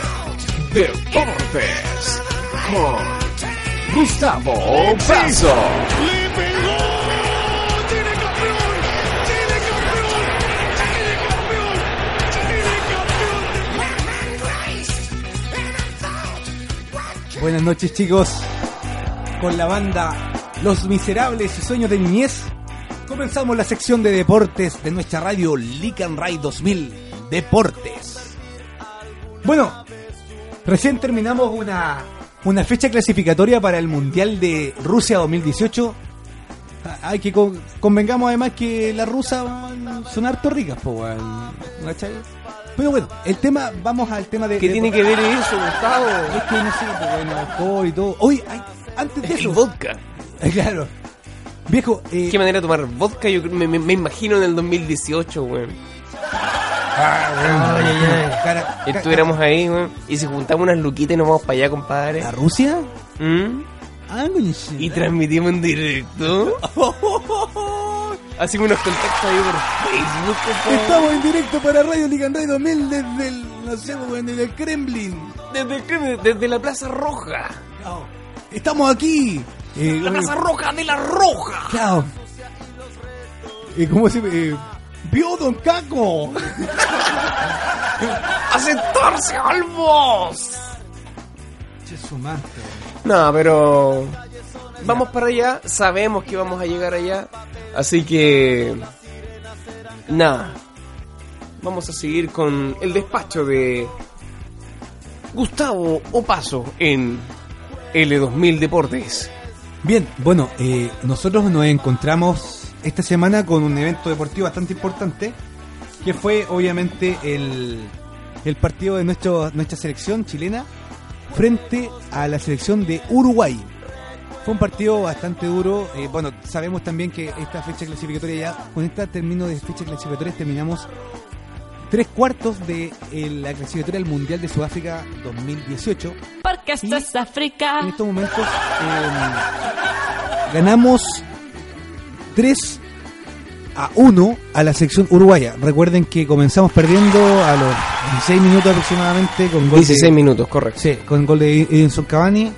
Deportes con Gustavo Paso. Buenas noches chicos, con la banda Los Miserables y Sueños de Niñez, comenzamos la sección de deportes de nuestra radio Lican Ray 2000 Deportes. Bueno, recién terminamos una, una fecha clasificatoria para el Mundial de Rusia 2018. Ah, Hay que con- convengamos además que las rusas son harto ricas, po. Pero bueno, el tema, vamos al tema de... ¿Qué de- tiene que ver eso, Gustavo? es que no sé, bueno, alcohol y todo. Ay, antes de El eso. vodka. Eh, Claro. Viejo, eh, ¿Qué manera de tomar vodka? Yo me, me- me imagino en el 2018, weón. Estuviéramos ahí, weón. Y si juntamos unas luquitas y nos vamos para allá, compadre. ¿A Rusia? ¿Mm? Ah. Y transmitimos en directo. Hacemos unos contactos ahí por Facebook, compadre. Estamos en directo para Radio Ligan Ray 2000 desde el, no sé, desde el Kremlin. Desde, ¿qué? desde la Plaza Roja. Claro. Estamos aquí. Eh, La Plaza Roja de la Roja. Claro. Eh, ¿Cómo se eh, ¡Vio Don Caco! ¡A sentarse al boss! Che, su madre. No, pero vamos para allá, sabemos que vamos a llegar allá, así que nada. Vamos a seguir con el despacho de Gustavo Opaso en L2000 Deportes. Bien, bueno, eh, nosotros nos encontramos esta semana con un evento deportivo bastante importante, que fue obviamente el, el partido de nuestro, nuestra selección chilena frente a la selección de Uruguay. Fue un partido bastante duro. eh, bueno, sabemos también que esta fecha clasificatoria ya, con este término de fecha clasificatoria terminamos tres cuartos de eh, la clasificatoria del Mundial de Sudáfrica 2018. Porque esto es África. En estos momentos eh, ganamos 3 a 1 a la sección uruguaya. Recuerden que comenzamos perdiendo a los 16 minutos aproximadamente con gol 16 de, minutos, correcto. Sí, con gol de Edinson Cavani.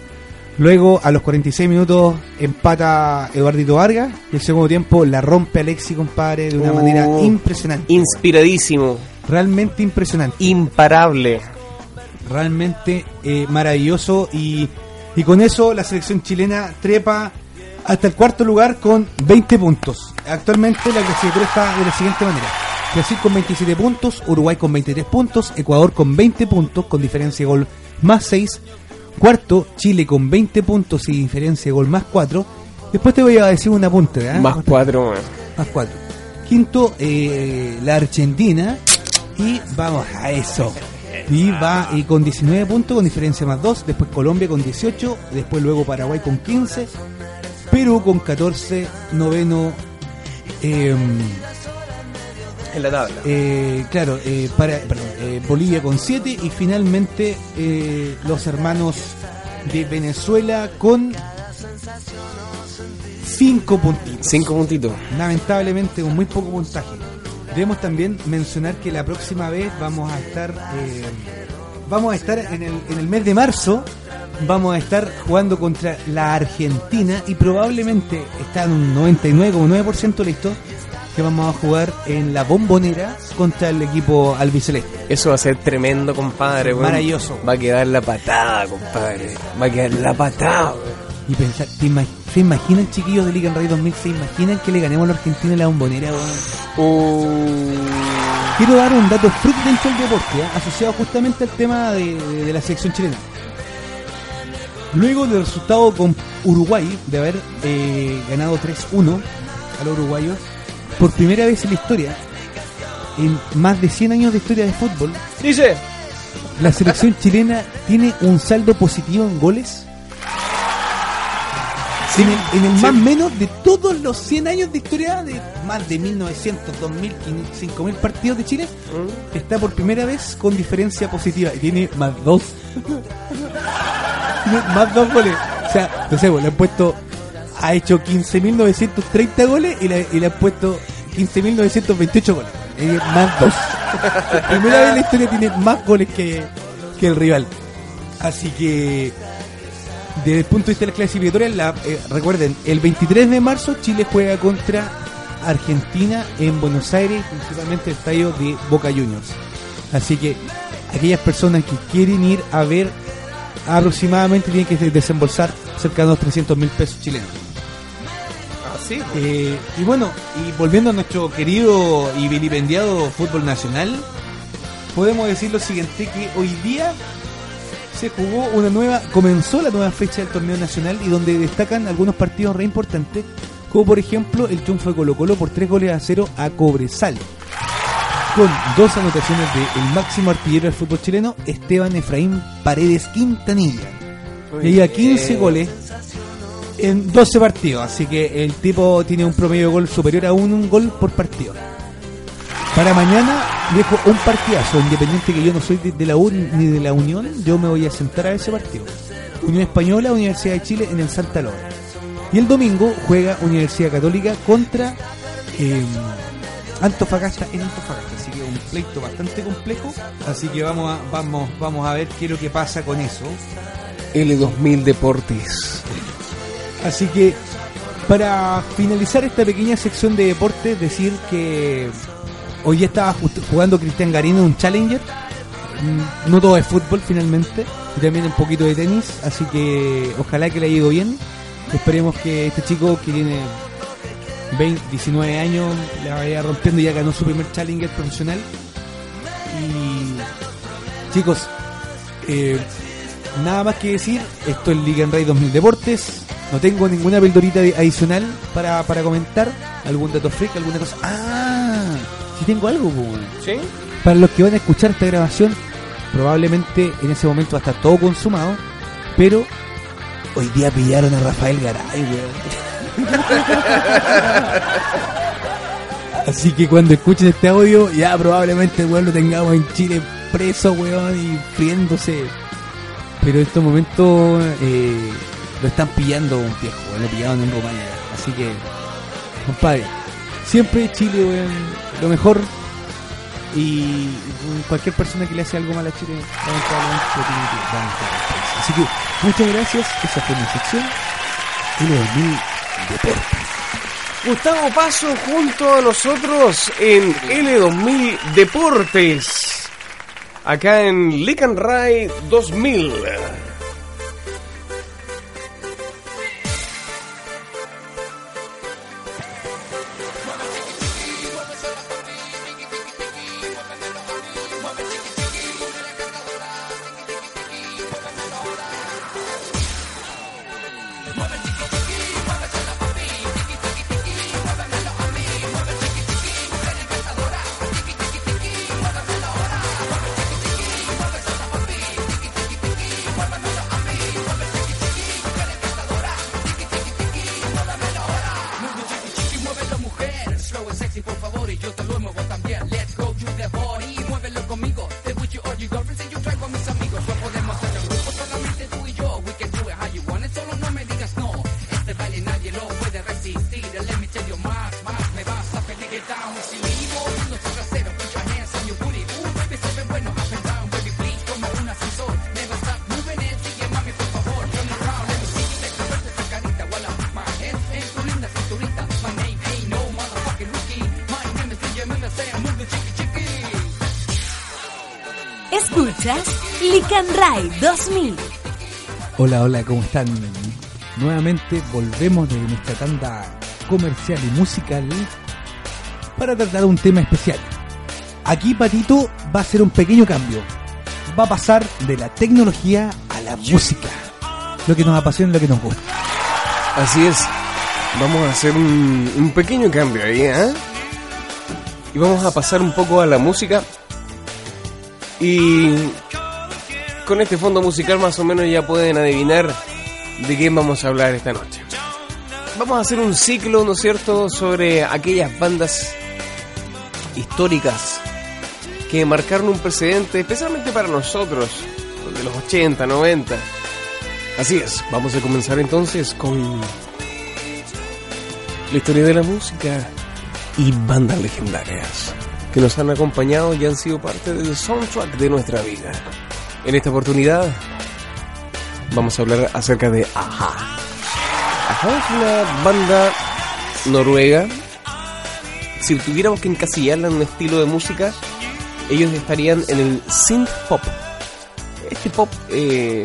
Luego a los 46 minutos empata Eduardito Vargas y el segundo tiempo la rompe Alexi, compadre, de una Uh. manera impresionante. Inspiradísimo, Realmente impresionante. imparable. realmente eh, maravilloso y, y con eso la selección chilena trepa hasta el cuarto lugar con 20 puntos. Actualmente la clasificación está de la siguiente manera. Brasil con 27 puntos, Uruguay con 23 puntos, Ecuador con 20 puntos con diferencia de gol más 6, cuarto Chile con 20 puntos y diferencia de gol más 4. Después te voy a decir un apunte, ¿eh? Más cuatro, man. más 4. Quinto, eh, la Argentina. Y vamos a eso. Y va y con 19 puntos, con diferencia más 2. Después Colombia con 18. Después luego Paraguay con 15. Perú con 14. Noveno. eh, En la tabla. eh, claro, eh, para, perdón, eh, Bolivia con 7. Y finalmente los hermanos de Venezuela con 5 puntitos Cinco puntitos. lamentablemente con muy poco puntaje. Debemos también mencionar que la próxima vez vamos a estar vamos a estar en el, en el mes de marzo vamos a estar jugando contra la Argentina y probablemente está en un 99,9% listo que vamos a jugar en la bombonera contra el equipo albiceleste. Eso va a ser tremendo, compadre. weón. Maravilloso. Va a quedar la patada, compadre. Va a quedar la patada. Y pensar, ¿te ¿se imaginan chiquillos de Liga en Rey 2000? ¿Se imaginan que le ganemos a la Argentina en la bombonera? weón? Uh, Quiero dar un dato fruit dentro del deporte, ¿eh? asociado justamente al tema de, de- de la selección chilena. Luego del resultado con Uruguay, de haber eh, ganado 3-1 a los uruguayos, por primera vez en la historia, en más de 100 años de historia de fútbol, dice. la selección chilena tiene un saldo positivo en goles. En el, en el más menos de todos los 100 años de historia de más de 1900, 2000, 5000 partidos de Chile, está por primera vez con diferencia positiva y tiene más dos. Más dos goles. O sea, no sé, pues, le han puesto, ha hecho 15.930 goles y le, y le han puesto 15.928 goles. Eh, más dos. Primera vez en la historia tiene más goles que, que el rival. Así que, desde el punto de vista de la clasificatoria, la, eh, recuerden, el 23 de marzo Chile juega contra Argentina en Buenos Aires, principalmente el estadio de Boca Juniors. Así que aquellas personas que quieren ir a ver aproximadamente tienen que desembolsar cerca de unos 300 mil pesos chilenos. Así. Eh, y bueno, y volviendo a nuestro querido y vilipendiado fútbol nacional, podemos decir lo siguiente, que hoy día se jugó una nueva, comenzó la nueva fecha del torneo nacional y donde destacan algunos partidos re importantes, como por ejemplo el triunfo de Colo Colo por 3 goles a 0 a Cobresal, con dos anotaciones del máximo artillero del fútbol chileno, Esteban Efraín Paredes Quintanilla. Lleva 15 bien. goles en 12 partidos, así que el tipo tiene un promedio de gol superior a un, un gol por partido. Para mañana dejo un partidazo, independiente que yo no soy de, de la U ni de la Unión, yo me voy a sentar a ese partido. Unión Española, Universidad de Chile en el Santa Laura. Y el domingo juega Universidad Católica contra eh, Antofagasta en Antofagasta, así que un pleito bastante complejo, así que vamos a, vamos, vamos a ver qué es lo que pasa con eso. L2000 Deportes. Así que para finalizar esta pequeña sección de deportes, decir que hoy estaba jugando Cristian Garín en un Challenger. No todo es fútbol finalmente, y también un poquito de tenis, así que ojalá que le haya ido bien. Esperemos que este chico que tiene 20, 19 años la vaya rompiendo y ya ganó su primer Challenger profesional. Y chicos, eh, nada más que decir, esto es Liga en Rey 2000 Deportes. No tengo ninguna pildorita adicional para, para comentar. ¿Algún dato freak? ¿Alguna cosa? ¡Ah! Sí tengo algo, weón. ¿Sí? Para los que van a escuchar esta grabación, probablemente en ese momento va a estar todo consumado. Pero hoy día pillaron a Rafael Garay, weón. Así que cuando escuchen este audio, ya probablemente weón, lo tengamos en Chile preso, weón, y friéndose. Pero en estos momentos eh, lo están pillando un viejo, lo pillaron en Rumania. Así que compadre. Siempre Chile, weón, lo mejor. Y cualquier persona que le hace algo mal a Chile. Así que, muchas gracias. Esa fue mi sección. L2000 Deportes. Gustavo Paso junto a nosotros en L2000 Deportes. Acá en Lican Ray 2000. Lican Ray 2000. Hola, hola, ¿cómo están? Nuevamente volvemos de nuestra tanda comercial y musical para tratar un tema especial. Aquí Patito va a hacer un pequeño cambio. Va a pasar de la tecnología a la música. Lo que nos apasiona, lo que nos gusta. Así es. Vamos a hacer un, un pequeño cambio ahí, ¿eh? Y vamos a pasar un poco a la música. Y con este fondo musical más o menos ya pueden adivinar de qué vamos a hablar esta noche. Vamos a hacer un ciclo, ¿no es cierto?, sobre aquellas bandas históricas que marcaron un precedente, especialmente para nosotros, de los 80, 90. Así es, vamos a comenzar entonces con la historia de la música y bandas legendarias que nos han acompañado y han sido parte del soundtrack de nuestra vida. En esta oportunidad vamos a hablar acerca de Aja. Aja es una banda noruega. Si tuviéramos que encasillarla en un estilo de música, ellos estarían en el synth pop. Este pop eh,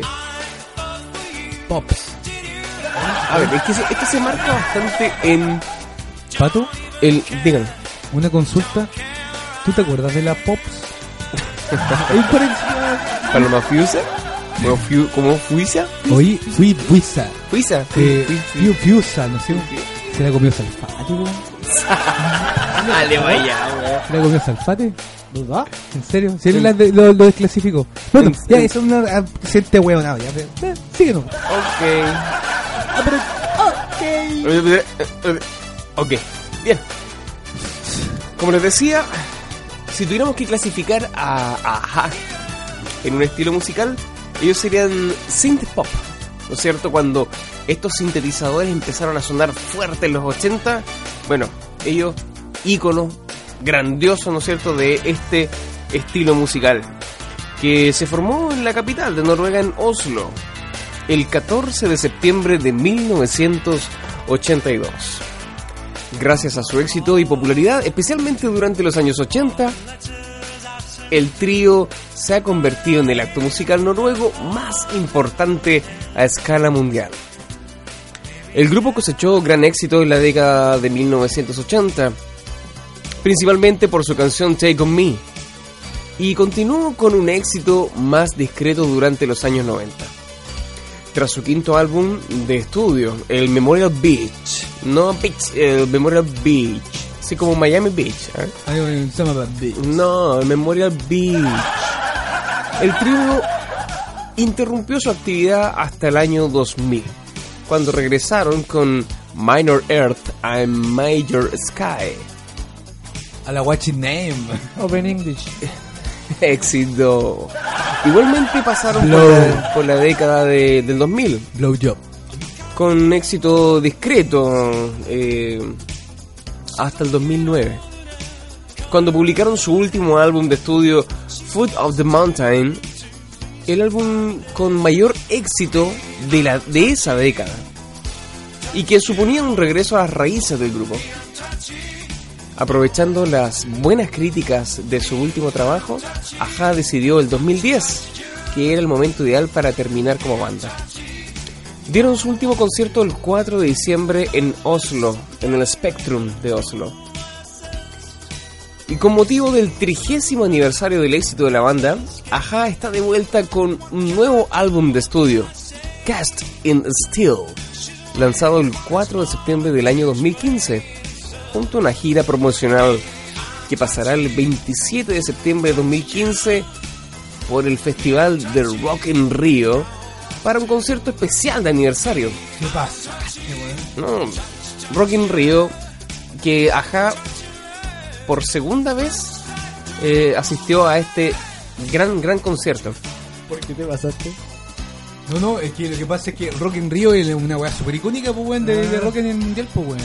Pops. a ver, es que se- esto se marca bastante en Pato, el díganme. una consulta. ¿Tú te acuerdas de la Pops? Paloma Fusa, como, Fu- como Fuisa, Oye, fui Fuisa. Fuisa, Eh, Fui- Fui- Fiu Fiusa, no sé. ¿Se la comió Salfate, weón? Dale, vaya, weón. ¿Se la comió Salfate? ¿Verdad? ¿En serio? Si él lo, lo desclasificó. Bueno, ya, eso es una ah, gente huevonado, ya. pero, eh, síguenos. Ok. Ah, pero, ok. Ok, bien. Como les decía, si tuviéramos que clasificar a, a Aja en un estilo musical, ellos serían synth pop, ¿no es cierto? Cuando estos sintetizadores empezaron a sonar fuerte en los 80, bueno, ellos íconos grandiosos, ¿no es cierto?, de este estilo musical que se formó en la capital de Noruega, en Oslo, el 14 de septiembre de 1982. Gracias a su éxito y popularidad, especialmente durante los años 80, el trío se ha convertido en el acto musical noruego más importante a escala mundial. El grupo cosechó gran éxito en la década de 1980, principalmente por su canción Take On Me, y continuó con un éxito más discreto durante los años 90 tras su quinto álbum de estudio, el Memorial Beach. No Beach, el Memorial Beach. Así como Miami Beach. ¿eh? Se llama Beach. No, Memorial Beach. El trío interrumpió su actividad hasta el año 2000, cuando regresaron con Minor Earth and Major Sky. A la Watching Name. Open English. Éxito. Igualmente pasaron por Blow. la, por la década de- del 2000. Blowjob. con éxito discreto, eh, hasta el 2009. Cuando publicaron su último álbum de estudio, Foot of the Mountain, el álbum con mayor éxito de, la, de esa década, y que suponía un regreso a las raíces del grupo. Aprovechando las buenas críticas de su último trabajo, Aja decidió el 2010 que era el momento ideal para terminar como banda. Dieron su último concierto el 4 de diciembre en Oslo, en el Spectrum de Oslo. Y con motivo del trigésimo aniversario del éxito de la banda, Aja está de vuelta con un nuevo álbum de estudio, Cast in Steel, lanzado el 4 de septiembre del año 2015, junto a una gira promocional que pasará el 27 de septiembre de 2015 por el Festival de Rock en Río para un concierto especial de aniversario. ¿Qué pasa? No, Rock in Rio, que Aja por segunda vez eh, asistió a este gran, gran concierto. ¿Por qué te pasaste? No, no, es que lo que pasa es que Rock in Rio es una weá super icónica, pues, weón, de, de rock en el mundial, pues, weón.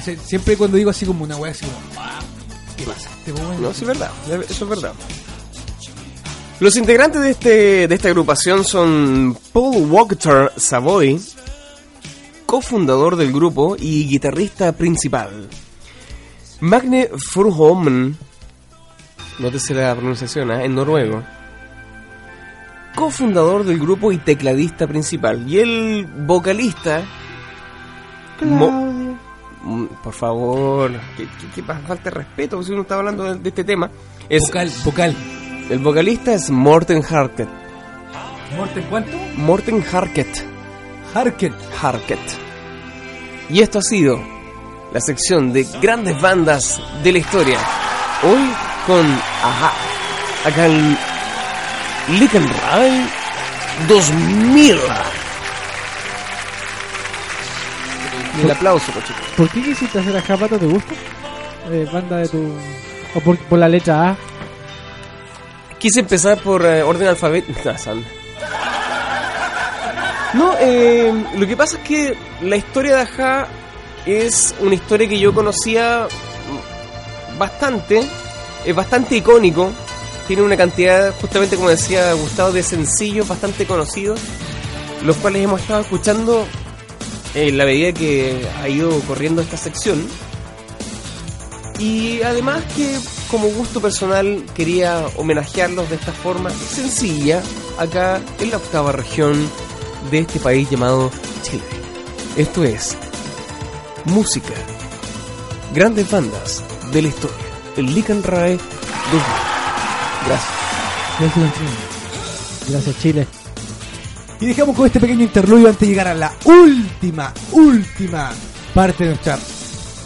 O sea, siempre cuando digo así como una weá así como, "Ah, ¿qué pasa? Este, pues, weón. No, sí es verdad, eso es verdad. Los integrantes de, este, de esta agrupación son Paul Walker Savoy, cofundador del grupo y guitarrista principal. Magne Furholmen, nótese la pronunciación, ¿eh? en noruego, cofundador del grupo y tecladista principal. Y el vocalista... Mo- Mm, por favor, que, que- falta de respeto si uno está hablando de, de este tema. Es, Vocal, vocal. El vocalista es Morten Harket. ¿Morten cuánto? Morten Harket. Harket. Harket. Y esto ha sido la sección de grandes bandas de la historia. Hoy con Aja. Acá en Licken Rai 2000. El aplauso, cochito. ¿Por qué quisiste hacer a Japata? ¿Te gusta? Eh, banda de tu... ¿O por, por la letra A? Quise empezar por eh, orden alfabético. No, eh, lo que pasa es que la historia de Aja es una historia que yo conocía mm, bastante, es bastante icónico, tiene una cantidad, justamente como decía Gustavo, de sencillos bastante conocidos, los cuales hemos estado escuchando en la medida que ha ido corriendo esta sección. Y además que como gusto personal quería homenajearlos de esta forma sencilla acá en la octava región de este país llamado Chile. Esto es música, grandes bandas de la historia, el Lican Rae 2000. Gracias. Gracias, Chile. Gracias, Chile. Y dejamos con este pequeño interludio antes de llegar a la última, última parte de nuestra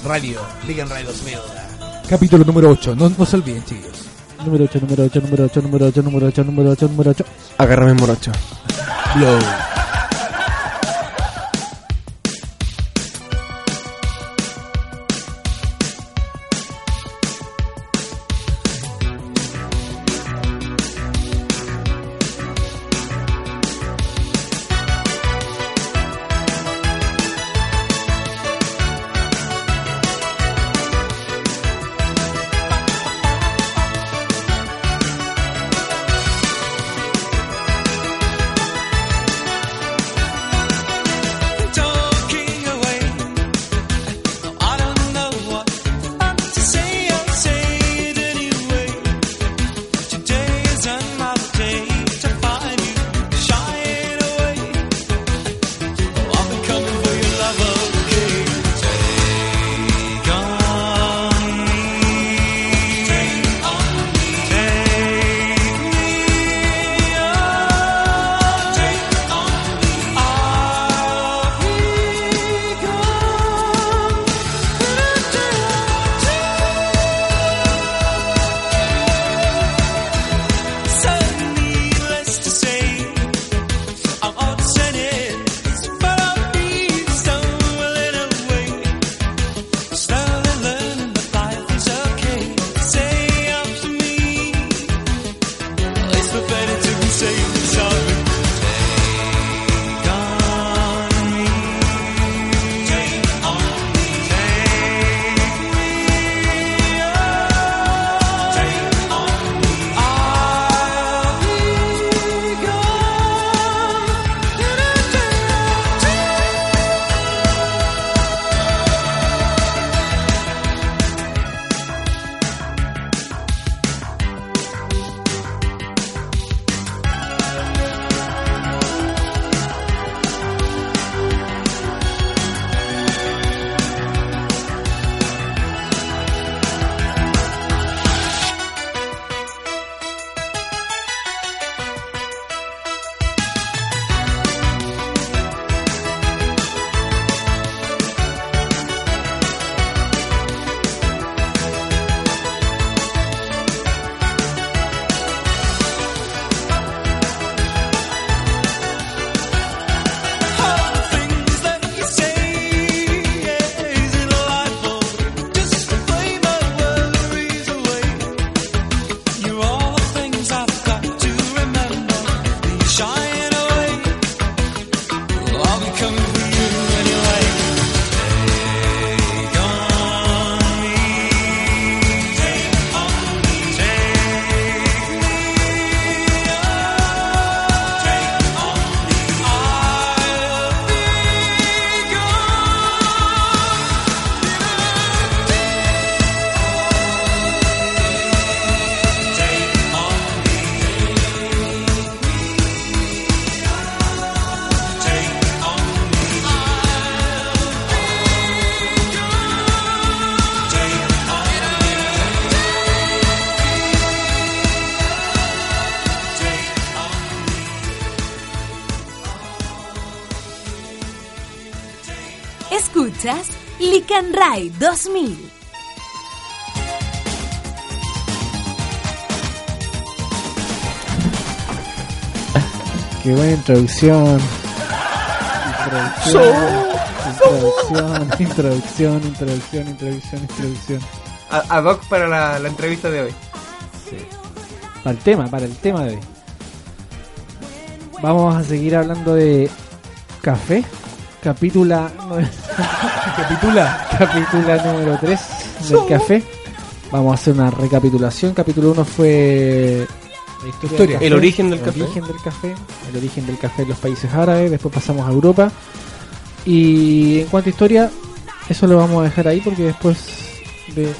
radio. Ligan Radio 2000. Capítulo número 8. No, no se olviden, chicos. Número 8, número 8, número 8, número 8, número 8, número 8, número 8. Agárrame morocho. Blow. Escuchas Lican Ray 2000. Qué buena introducción. Introducción, introducción, introducción, introducción, introducción, introducción. A- Ad hoc para la, la entrevista de hoy. Para el tema, para el tema de hoy. Vamos a seguir hablando de café. Capítula Capitula. capítula número 3 del café. Vamos a hacer una recapitulación. Capítulo 1 fue la historia, Historia. del café, El origen del el café. origen del café, el origen del café en los países árabes, después pasamos a Europa. Y en cuanto a historia, eso lo vamos a dejar ahí porque después de,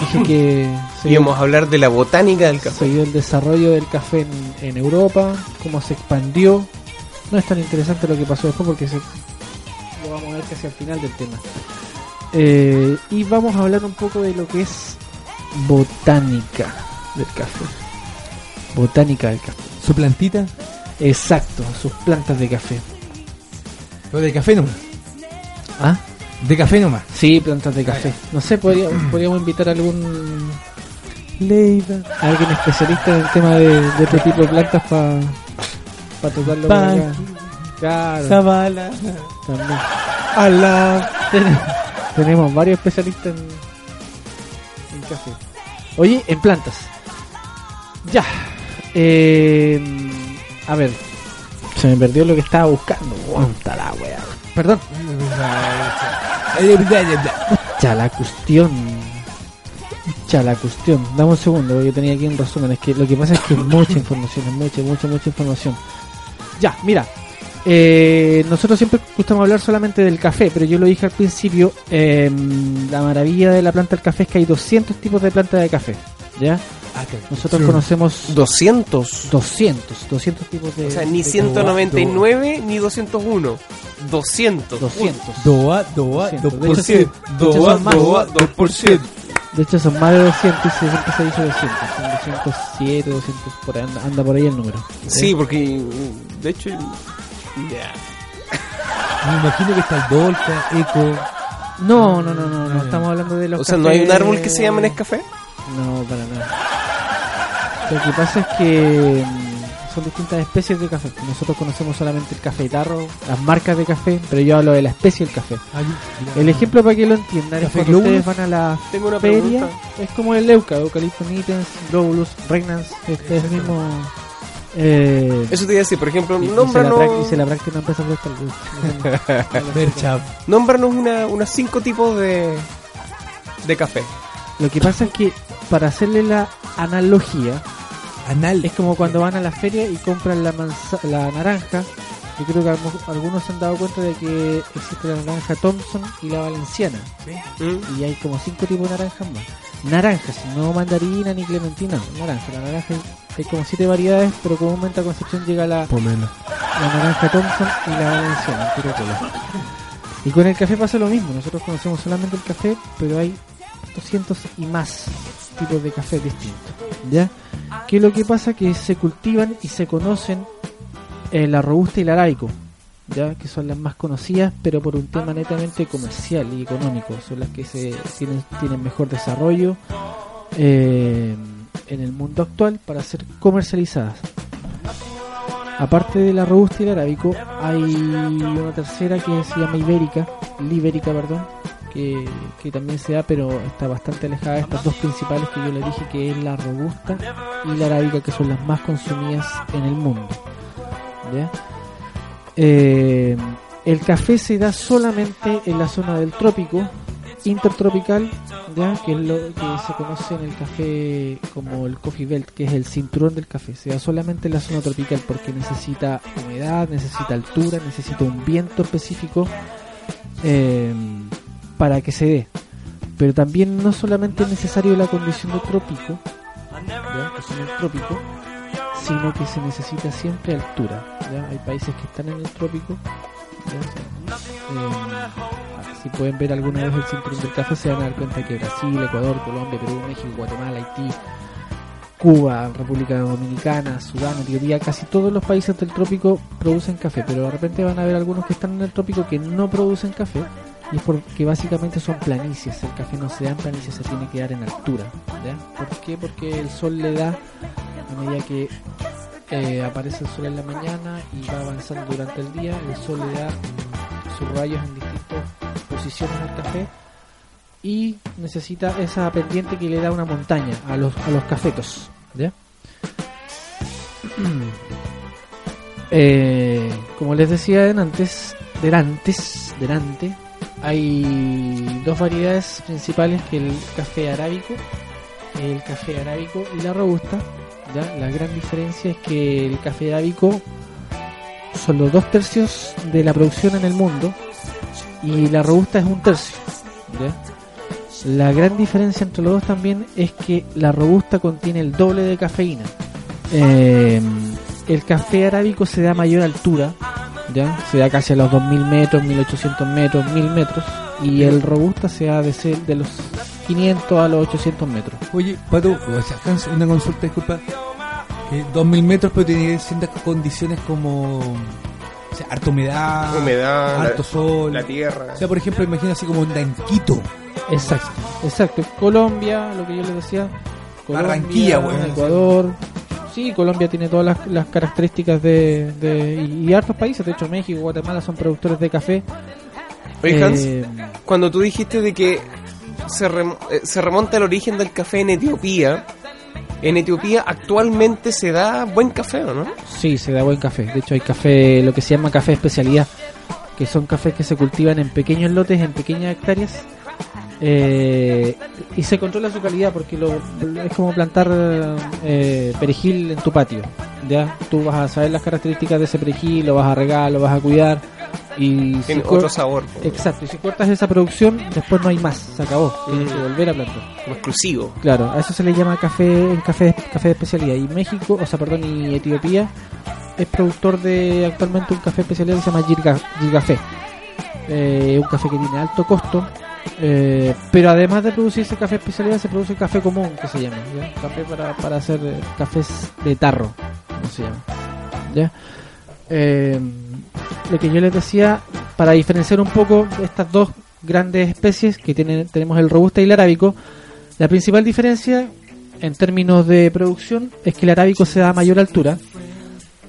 dije que Íbamos a hablar de la botánica del café. se dio el desarrollo del café en, en Europa, cómo se expandió. No es tan interesante lo que pasó después porque se, lo vamos a ver casi al final del tema. Eh, y vamos a hablar un poco de lo que es botánica del café. Botánica del café. Su plantita. Exacto, sus plantas de café. Pero de café nomás. ¿Ah? De café nomás. Sí, plantas de café. No sé, podría- podríamos invitar a algún Leiva, a alguien especialista en el tema de, de este tipo de plantas para tocarlo por Pa-. Claro, también. Ten- Tenemos varios especialistas en, en café. Oye, en plantas. Ya. Eh, a ver. Se me perdió lo que estaba buscando. Aguanta la wea. Perdón. Ya la cuestión. Ya la cuestión. Dame un segundo, porque yo tenía aquí un resumen. Es que lo que pasa es que mucha información, es mucha, mucha, mucha información. Ya, mira. Eh, nosotros siempre gustamos hablar solamente del café, pero yo lo dije al principio. eh, la maravilla de la planta del café es que hay 200 tipos de planta de café. ¿Ya? Nosotros conocemos 200. 200, 200 tipos de. O sea, ni de- 199 ni 201. 200. 200. Doa, doa, 200. 2%. De hecho, Doa, doa, 2%. De hecho, son más de 200 y siempre se dice 200. Son 207, 200, por ahí, anda, anda por ahí el número. Sí, porque mm, de hecho. Me imagino que está el Dolca, Eco. No, no, no, no, no, estamos hablando de los O sea, ¿no hay un árbol que se llama Nescafé? No, para nada. Lo que pasa es que mm, son distintas especies de café. Nosotros conocemos solamente el café tarro, las marcas de café, pero yo hablo de la especie del café. El ejemplo para que lo entiendan es ¿Café cuando ustedes van a la Tengo una feria, pregunta. es como el Euca, Eucalipto nitens, Globulus, Regnans, este es el mismo... Eh, Eso te iba a decir, por ejemplo, y- y se la nómbranos, prac- y se la práctica forestal. Mercha. nómbranos una, unos cinco tipos de, de café. Lo que pasa es que para hacerle la analogía, Anal. es como cuando van a la feria y compran la, manza- la naranja. Yo creo que algunos se han dado cuenta de que existe la naranja Thompson y la valenciana. ¿Mm? Y hay como cinco tipos de naranjas más. Naranjas, no mandarina ni clementina, naranja. La naranja hay- como siete variedades, pero comúnmente a Concepción llega la, Pomelo. la naranja Thompson y la valenciana. Y con el café pasa lo mismo, nosotros conocemos solamente el café, pero hay 200 y más tipos de café distintos. ¿Ya? Que lo que pasa que se cultivan y se conocen eh, la robusta y el arábico, ya que son las más conocidas, pero por un tema netamente comercial y económico, son las que se tienen, tienen mejor desarrollo eh, en el mundo actual para ser comercializadas. Aparte de la robusta y el arábico, hay una tercera que se llama ibérica, libérica, perdón, que, que también se da, pero está bastante alejada de estas dos principales que yo le dije, que es la robusta y la arábica, que son las más consumidas en el mundo. Eh, el café se da solamente en la zona del trópico, intertropical, ¿ya? que es lo que se conoce en el café como el coffee belt, que es el cinturón del café. Se da solamente en la zona tropical porque necesita humedad, necesita altura, necesita un viento específico eh, para que se dé. Pero también no solamente es necesario la condición de trópico, son el trópico, sino que se necesita siempre altura. ¿ya? Hay países que están en el trópico. Eh, si pueden ver alguna vez el cinturón del café, se van a dar cuenta que Brasil, Ecuador, Colombia, Perú, México, Guatemala, Haití, Cuba, República Dominicana, Sudán, Etiopía, casi todos los países del trópico producen café, pero de repente van a ver algunos que están en el trópico que no producen café y es porque básicamente son planicies. El café no se da en planicies, se tiene que dar en altura. ¿ya? ¿Por qué? Porque el sol le da, a medida que eh, aparece el sol en la mañana y va avanzando durante el día, el sol le da sus rayos en distintas posiciones al café y necesita esa pendiente que le da una montaña a los, a los cafetos. ¿ya? Eh, como les decía antes, delante, delante, hay dos variedades principales que el café arábico, el café arábico y la robusta. La gran diferencia es que el café arábico son los dos tercios de la producción en el mundo y la robusta es un tercio. ¿ya? La gran diferencia entre los dos también es que la robusta contiene el doble de cafeína. Eh, el café arábico se da a mayor altura, ya se da casi a los 2000 metros, 1800 metros, 1000 metros, y el robusta se da de, ser de los 500 a los 800 metros. Oye, Pato, una consulta, disculpa. Eh, 2000 metros, pero tiene ciertas condiciones como. O sea, harta humedad, Humedad, harto la- sol. la tierra. O sea, por ejemplo, imagina así como en Quito. Exacto, exacto. Colombia, lo que yo les decía. Colombia, Barranquilla, weón. Ecuador. Sí, Colombia tiene todas las, las características de, de- y, y hartos países, de hecho México, Guatemala son productores de café. Oye, Hans, Eh, cuando tú dijiste de que se, eh, se remonta el origen del café en Etiopía, en Etiopía actualmente se da buen café, ¿o no? Sí, se da buen café. De hecho, hay café, lo que se llama café especialidad, que son cafés que se cultivan en pequeños lotes, en pequeñas hectáreas. eh, y se controla su calidad porque lo, es como plantar eh, perejil en tu patio. Ya, tú vas a saber las características de ese perejil, lo vas a regar, lo vas a cuidar. Y si Tiene otro sabor. Exacto, y si cortas esa producción, después no hay más, se acabó. Tienes que volver a plantar. Como exclusivo. Claro, a eso se le llama café en café, café de especialidad. Y México, o sea, perdón, y Etiopía es productor de actualmente un café especialidad que se llama Girga, Girgafé. Eh, un café que tiene alto costo, eh, pero además de producir ese café especialidad, se produce café común, que se llama. ¿ya? Café para, para hacer eh, cafés de tarro, como se llama. ¿ya? Eh, lo que yo les decía, para diferenciar un poco estas dos grandes especies que tienen, tenemos el robusta y el arábico, la principal diferencia en términos de producción es que el arábico se da a mayor altura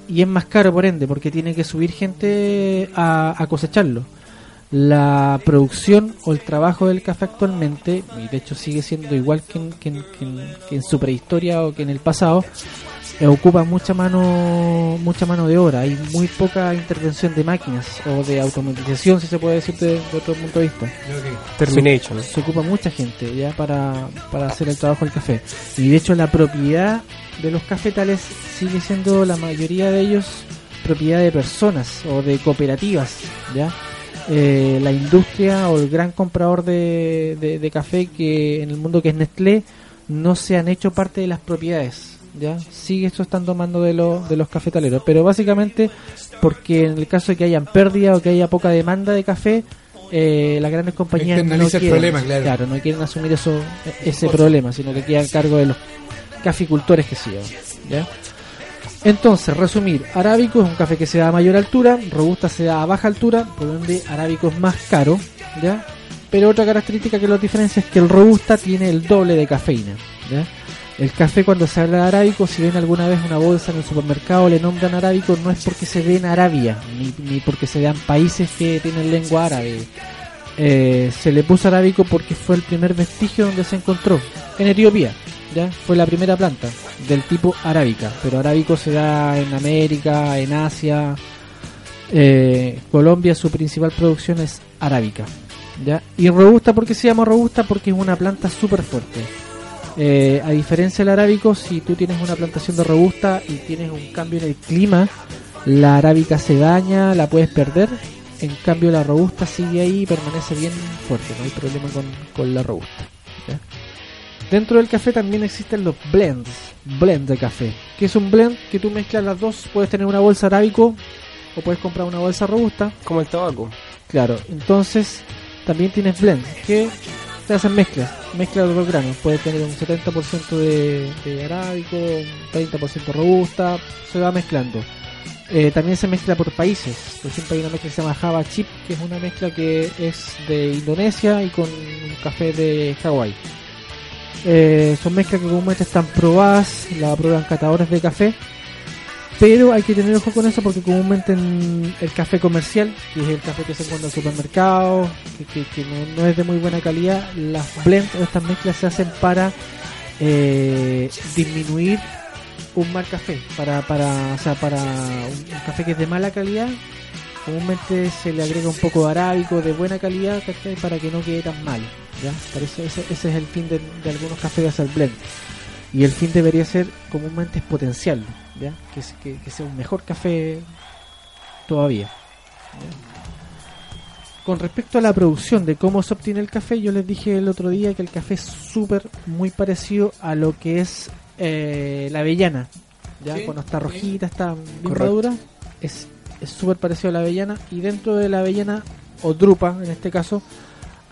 y es más caro por ende porque tiene que subir gente a, cosecharlo. La producción o el trabajo del café actualmente, y de hecho sigue siendo igual que en, que que en- que en su prehistoria o que en el pasado, ocupa mucha mano mucha mano de obra. Hay muy poca intervención de máquinas o de automatización, si se puede decir de, de otro punto de vista. Termination. Se, se ocupa mucha gente ya para, para hacer el trabajo del café. Y de hecho la propiedad de los cafetales sigue siendo la mayoría de ellos propiedad de personas o de cooperativas, ¿ya? Eh, la industria o el gran comprador de, de- de café que en el mundo que es Nestlé no se han hecho parte de las propiedades, ¿ya? Sigue esto estando mando de, los de los cafetaleros, pero básicamente porque en el caso de que hayan pérdida o que haya poca demanda de café, eh, las grandes compañías no quieren, problema, claro. no quieren asumir eso ese problema, sino que queda a cargo de los caficultores que ¿ya? Entonces, resumir, arábico es un café que se da a mayor altura, robusta se da a baja altura, por ende arábico es más caro, ¿ya? Pero otra característica que los diferencia es que el robusta tiene el doble de cafeína, ¿ya? El café cuando se habla de arábico, si ven alguna vez una bolsa en el supermercado le nombran arábico, no es porque se dé en Arabia, ni, ni porque se dan países que tienen lengua árabe. Eh, se le puso arábico porque fue el primer vestigio donde se encontró, en Etiopía, ¿ya? Fue la primera planta del tipo arábica, pero arábico se da en América, en Asia. Eh, Colombia su principal producción es arábica, ¿ya? Y robusta, porque se llama robusta? Porque es una planta súper fuerte. Eh, a diferencia del arábico, si tú tienes una plantación de robusta y tienes un cambio en el clima, la arábica se daña, la puedes perder. En cambio, la robusta sigue ahí y permanece bien fuerte, no hay problema con, con la robusta. ¿ya? Dentro del café también existen los blends, blend de café. que es un blend? Que tú mezclas las dos, puedes tener una bolsa arábico o puedes comprar una bolsa robusta. Como el tabaco. Claro, entonces también tienes blend, que te hacen mezclas, mezcla de dos granos. Puedes tener un 70% de, de arábico, un 30% robusta, se va mezclando. Eh, también se mezcla por países. Por ejemplo, hay una mezcla que se llama Java Chip, que es una mezcla que es de Indonesia y con un café de Hawái. Eh, son mezclas que comúnmente están probadas, la aprueban catadores de café. Pero hay que tener ojo con eso porque comúnmente en el café comercial, que es el café que se encuentra en el supermercado, que, que- no, es de muy buena calidad, las blends o estas mezclas se hacen para eh, disminuir un mal café, para, para, o sea, para un, café que es de mala calidad, comúnmente se le agrega un poco de arábico de buena calidad para que no quede tan mal. ¿ya? Ese, ese es el fin de, de algunos cafés de hacer blend. Y el fin debería ser comúnmente es potenciarlo, ¿ya? Que, es- que, que sea un mejor café todavía. ¿ya? Con respecto a la producción de cómo se obtiene el café, yo les dije el otro día que el café es súper muy parecido a lo que es eh, la avellana. ¿ya? Sí, Cuando está rojita, está bien madura, es súper parecido a la avellana. Y dentro de la avellana, o drupa en este caso,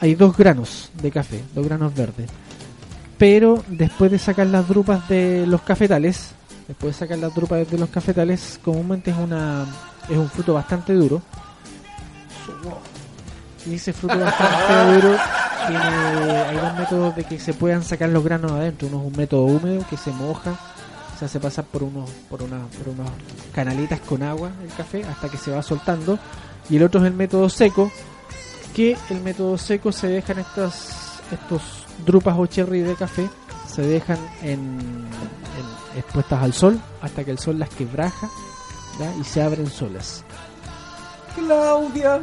hay dos granos de café, dos granos verdes. Pero después de sacar las drupas de los cafetales, después de sacar las drupas de los cafetales, comúnmente es una es un fruto bastante duro. Y ese fruto bastante duro tiene hay dos métodos de que se puedan sacar los granos adentro. Uno es un método húmedo que se moja, se hace pasar por unos por una por unos canalitas con agua el café hasta que se va soltando. Y el otro es el método seco, que el método seco se dejan estas estos drupas o cherry de café se dejan en, en- expuestas al sol hasta que el sol las quebraja ¿ya? y se abren solas. Claudia.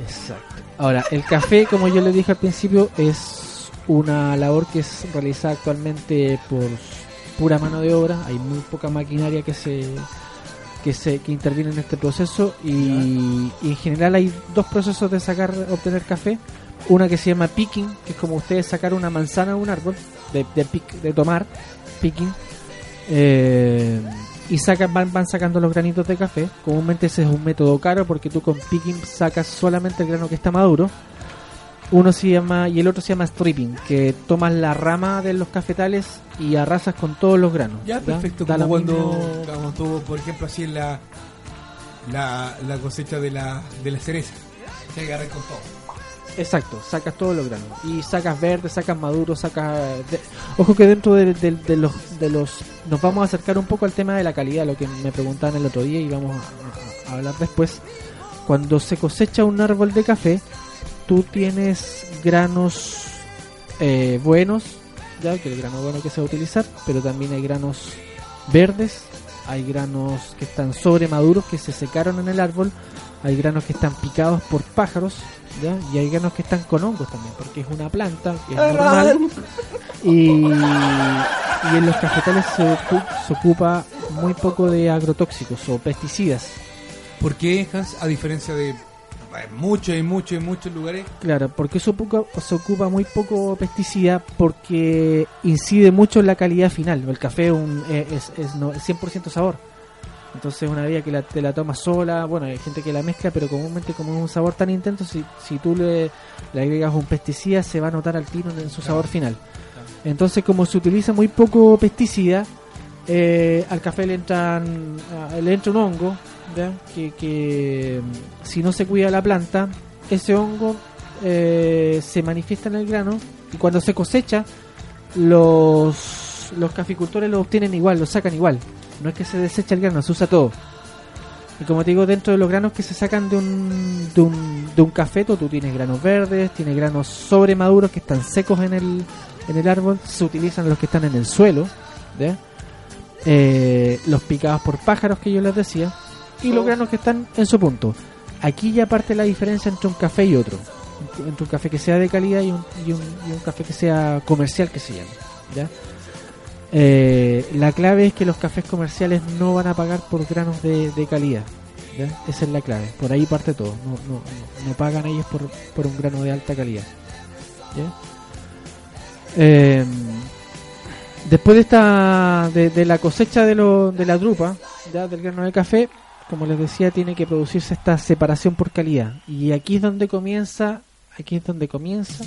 Exacto. Ahora, el café, como yo le dije al principio, es una labor que es realizada actualmente por pura mano de obra. Hay muy poca maquinaria que se que se que interviene en este proceso y, y en general hay dos procesos de sacar obtener café. Una que se llama picking, que es como ustedes sacar una manzana de un árbol, de, de, de tomar, picking. Eh, y sacan, van, van sacando los granitos de café. Comúnmente ese es un método caro porque tú con picking sacas solamente el grano que está maduro. Uno se llama, y el otro se llama stripping, que tomas la rama de los cafetales y arrasas con todos los granos. Ya, perfecto. Da Como cuando, tú, por ejemplo, así en la, la, la cosecha de la, de la cereza. Se agarra con todo. Exacto, sacas todos los granos. Y sacas verde, sacas maduro, sacas... de- Ojo que dentro de, los, de los... Nos vamos a acercar un poco al tema de la calidad, lo que me preguntaban el otro día y vamos a hablar después. Cuando se cosecha un árbol de café, tú tienes granos eh, buenos, ya que el grano bueno que se va a utilizar, pero también hay granos verdes, hay granos que están sobre maduros que se secaron en el árbol, hay granos que están picados por pájaros, ¿ya? y hay granos que están con hongos también, porque es una planta que es normal. Y, y en los cafetales se, ocu- se ocupa muy poco de agrotóxicos o pesticidas. ¿Por qué, Hans, a diferencia de eh, muchos y muchos y muchos lugares, Claro, porque se ocupa, se ocupa muy poco pesticida porque incide mucho en la calidad final. El café es, un- es, es- es 100% sabor. Entonces una bebida que la, te la tomas sola, bueno, hay gente que la mezcla, pero comúnmente como es un sabor tan intenso, si, si tú le, le agregas un pesticida se va a notar al tiro en su sabor final. Entonces como se utiliza muy poco pesticida, eh, al café le entran ah, le entra un hongo ¿ya? Que, que si no se cuida la planta ese hongo eh, se manifiesta en el grano y cuando se cosecha los los caficultores lo obtienen igual lo sacan igual no es que se desecha el grano se usa todo y como te digo dentro de los granos que se sacan de un de un, de un cafeto tú tienes granos verdes tienes granos sobremaduros que están secos en el en el árbol se utilizan los que están en el suelo. Eh, los picados por pájaros que yo les decía y los granos que están en su punto. Aquí ya parte la diferencia entre un café y otro. Entre un café que sea de calidad y un, y un, y un café que sea comercial que se llama. ¿ya? Eh, la clave es que los cafés comerciales no van a pagar por granos de, calidad. Esa es la clave. Por ahí parte todo. No, pagan ellos por, un grano de alta calidad. Eh, después de esta de, la cosecha de, lo, de la drupa del grano de café como les decía tiene que producirse esta separación por calidad y aquí es donde comienza aquí es donde comienza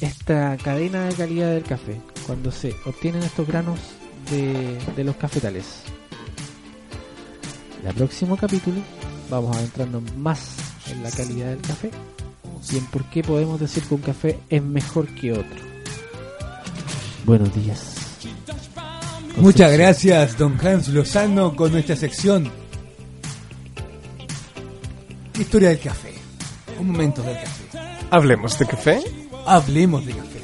esta cadena de calidad del café cuando se obtienen estos granos de, de los cafetales el próximo capítulo vamos a adentrarnos más en la calidad del café y en por qué podemos decir que un café es mejor que otro. Buenos días. Muchas gracias, don Hans Lozano, con nuestra sección Historia del café. Un momento del café. Hablemos de café. Hablemos de café.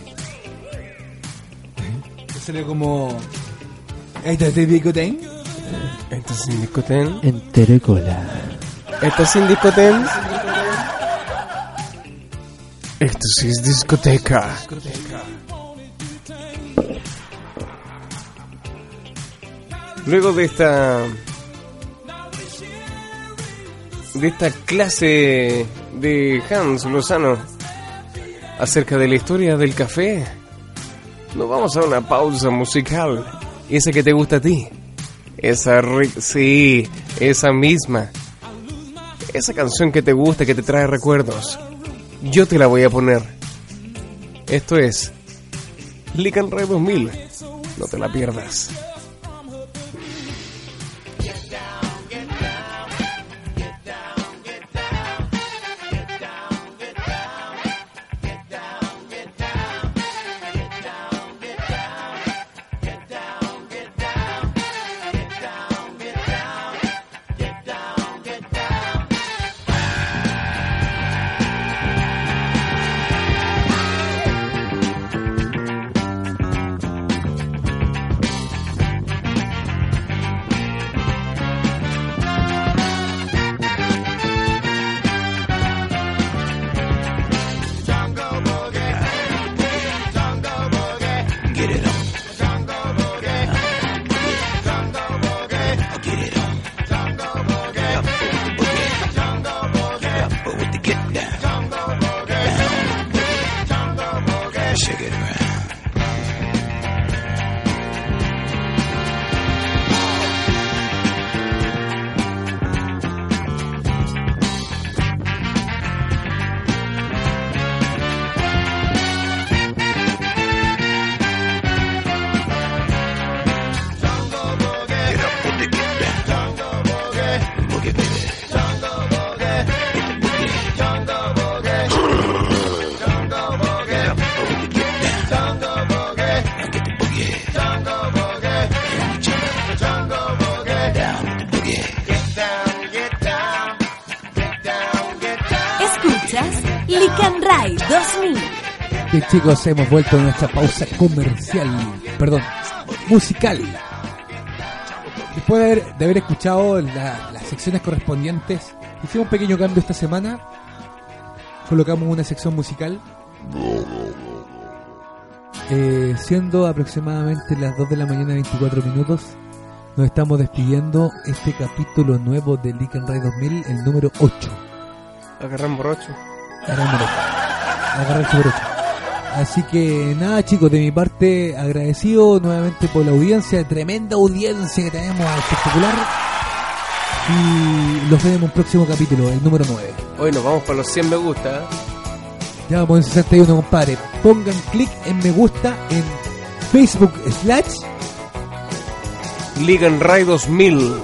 Sale como. ¿Esta es de Bicotén? Esto es sin discotén. Enterécola. Esto es sin discotén. Esto sí es discoteca. Luego de esta de esta clase de Hans Lozano acerca de la historia del café, nos vamos a una pausa musical. Esa que te gusta a ti. Esa sí, esa misma. Esa canción que te gusta, que te trae recuerdos. Yo te la voy a poner. Esto es Lican Ray 2000. No te la pierdas. RAI 2000. Bien chicos, hemos vuelto a nuestra pausa comercial, perdón, musical. Después de haber, escuchado las secciones correspondientes, hicimos un pequeño cambio esta semana. Colocamos una sección musical. Eh, siendo aproximadamente las 2 de la mañana 24 minutos, nos estamos despidiendo este capítulo nuevo de Lick and Ray 2000, el número 8. Agarramos 8. Agarramos 8 agarrar su brocha. Así que nada chicos, de mi parte agradecido nuevamente por la audiencia, tremenda audiencia que tenemos al espectacular. Y los vemos en un próximo capítulo, el número 9. Hoy nos vamos para los 100 me gusta. ¿eh? Ya vamos en 61, compadre. Pongan clic en me gusta en Facebook slash Liganray 2000.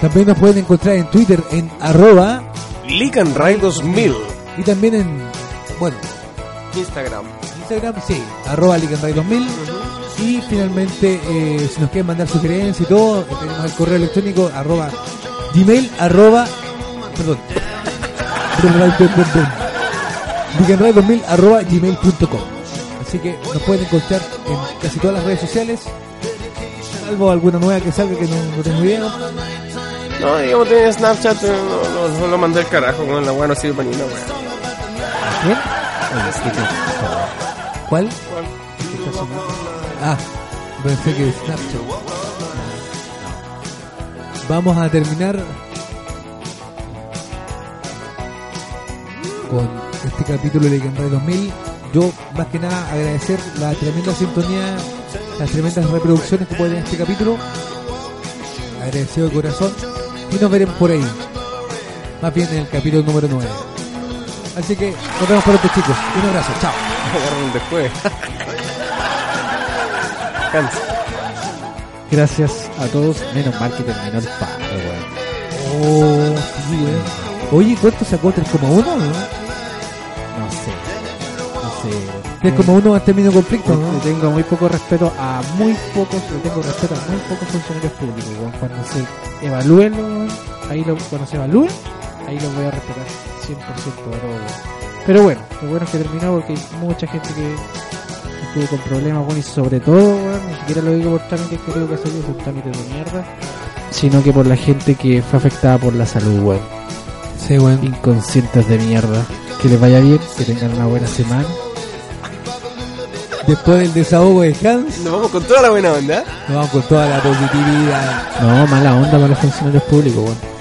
También nos pueden encontrar en Twitter en arroba Liganray 2000. Y también en bueno, Instagram. Instagram, sí, arroba Licanray 2000. Y finalmente, eh, si nos quieren mandar sugerencias y todo, eh, tenemos el correo electrónico arroba gmail arroba, perdón, licanray2000 arroba gmail.com. Así que nos pueden encontrar en casi todas las redes sociales, salvo alguna nueva que salga que no, no tengo idea. No, digamos, tenía Snapchat, no, no, no lo mandé al carajo, con la weá no sirve para ni una weá. ¿Bien? ¿Cuál? Ah, pensé que Snapchat. Vamos a terminar con este capítulo de Game 2000. Yo, más que nada, agradecer la tremenda sintonía, las tremendas reproducciones que puede tener este capítulo. Agradecido de corazón. Y nos veremos por ahí. Más bien en el capítulo número 9. Así que nos vemos pronto, chicos. Un abrazo. Chao. Agarran después. Gracias a todos, menos mal que terminó el paro, weón. Oh, sí, weón. Oye, ¿cuánto sacó? ¿3,1? ¿no? No sé. No sé. 3,1 en término conflicto, Le- ¿no? Le tengo muy poco respeto a muy pocos, le tengo respeto a muy pocos funcionarios públicos, weón. Cuando se evalúen, ahí lo, cuando se evalúen, ahí lo voy a respetar 100% a todo, weón. Pero bueno, lo bueno es que terminó porque hay mucha gente que estuvo con problemas, bueno, y sobre todo, weón, ni siquiera lo digo por trámites que creo que ha salido, son trámites de mierda, sino que por la gente que fue afectada por la salud, weón. Sí, weón. Inconscientes de mierda. Que les vaya bien, que tengan una buena semana. Después del desahogo de Hans, Nos vamos con toda la buena onda. nos vamos con toda la positividad. No, mala onda para los funcionarios públicos, weón.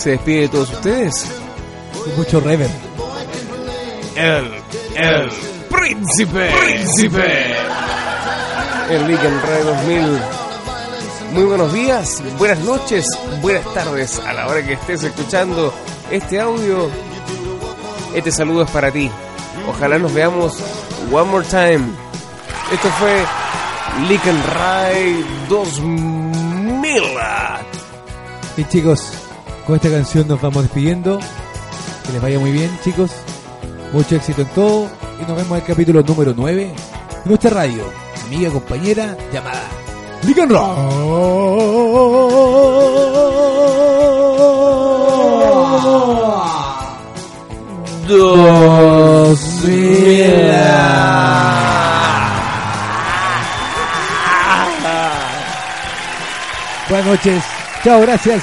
Se despide de todos ustedes. Mucho rever. El, el príncipe. Príncipe. El Weekend Red 2000. Muy buenos días, buenas noches, buenas tardes a la hora que estés escuchando este audio. Este saludo es para ti. Ojalá nos veamos one more time. Esto fue Licken Ray 2000. Y chicos, con esta canción nos vamos despidiendo. Que les vaya muy bien, chicos. Mucho éxito en todo. Y nos vemos en el capítulo número 9 de nuestra radio. Amiga, compañera, llamada Ligan Dos Buenas noches. Chao, gracias.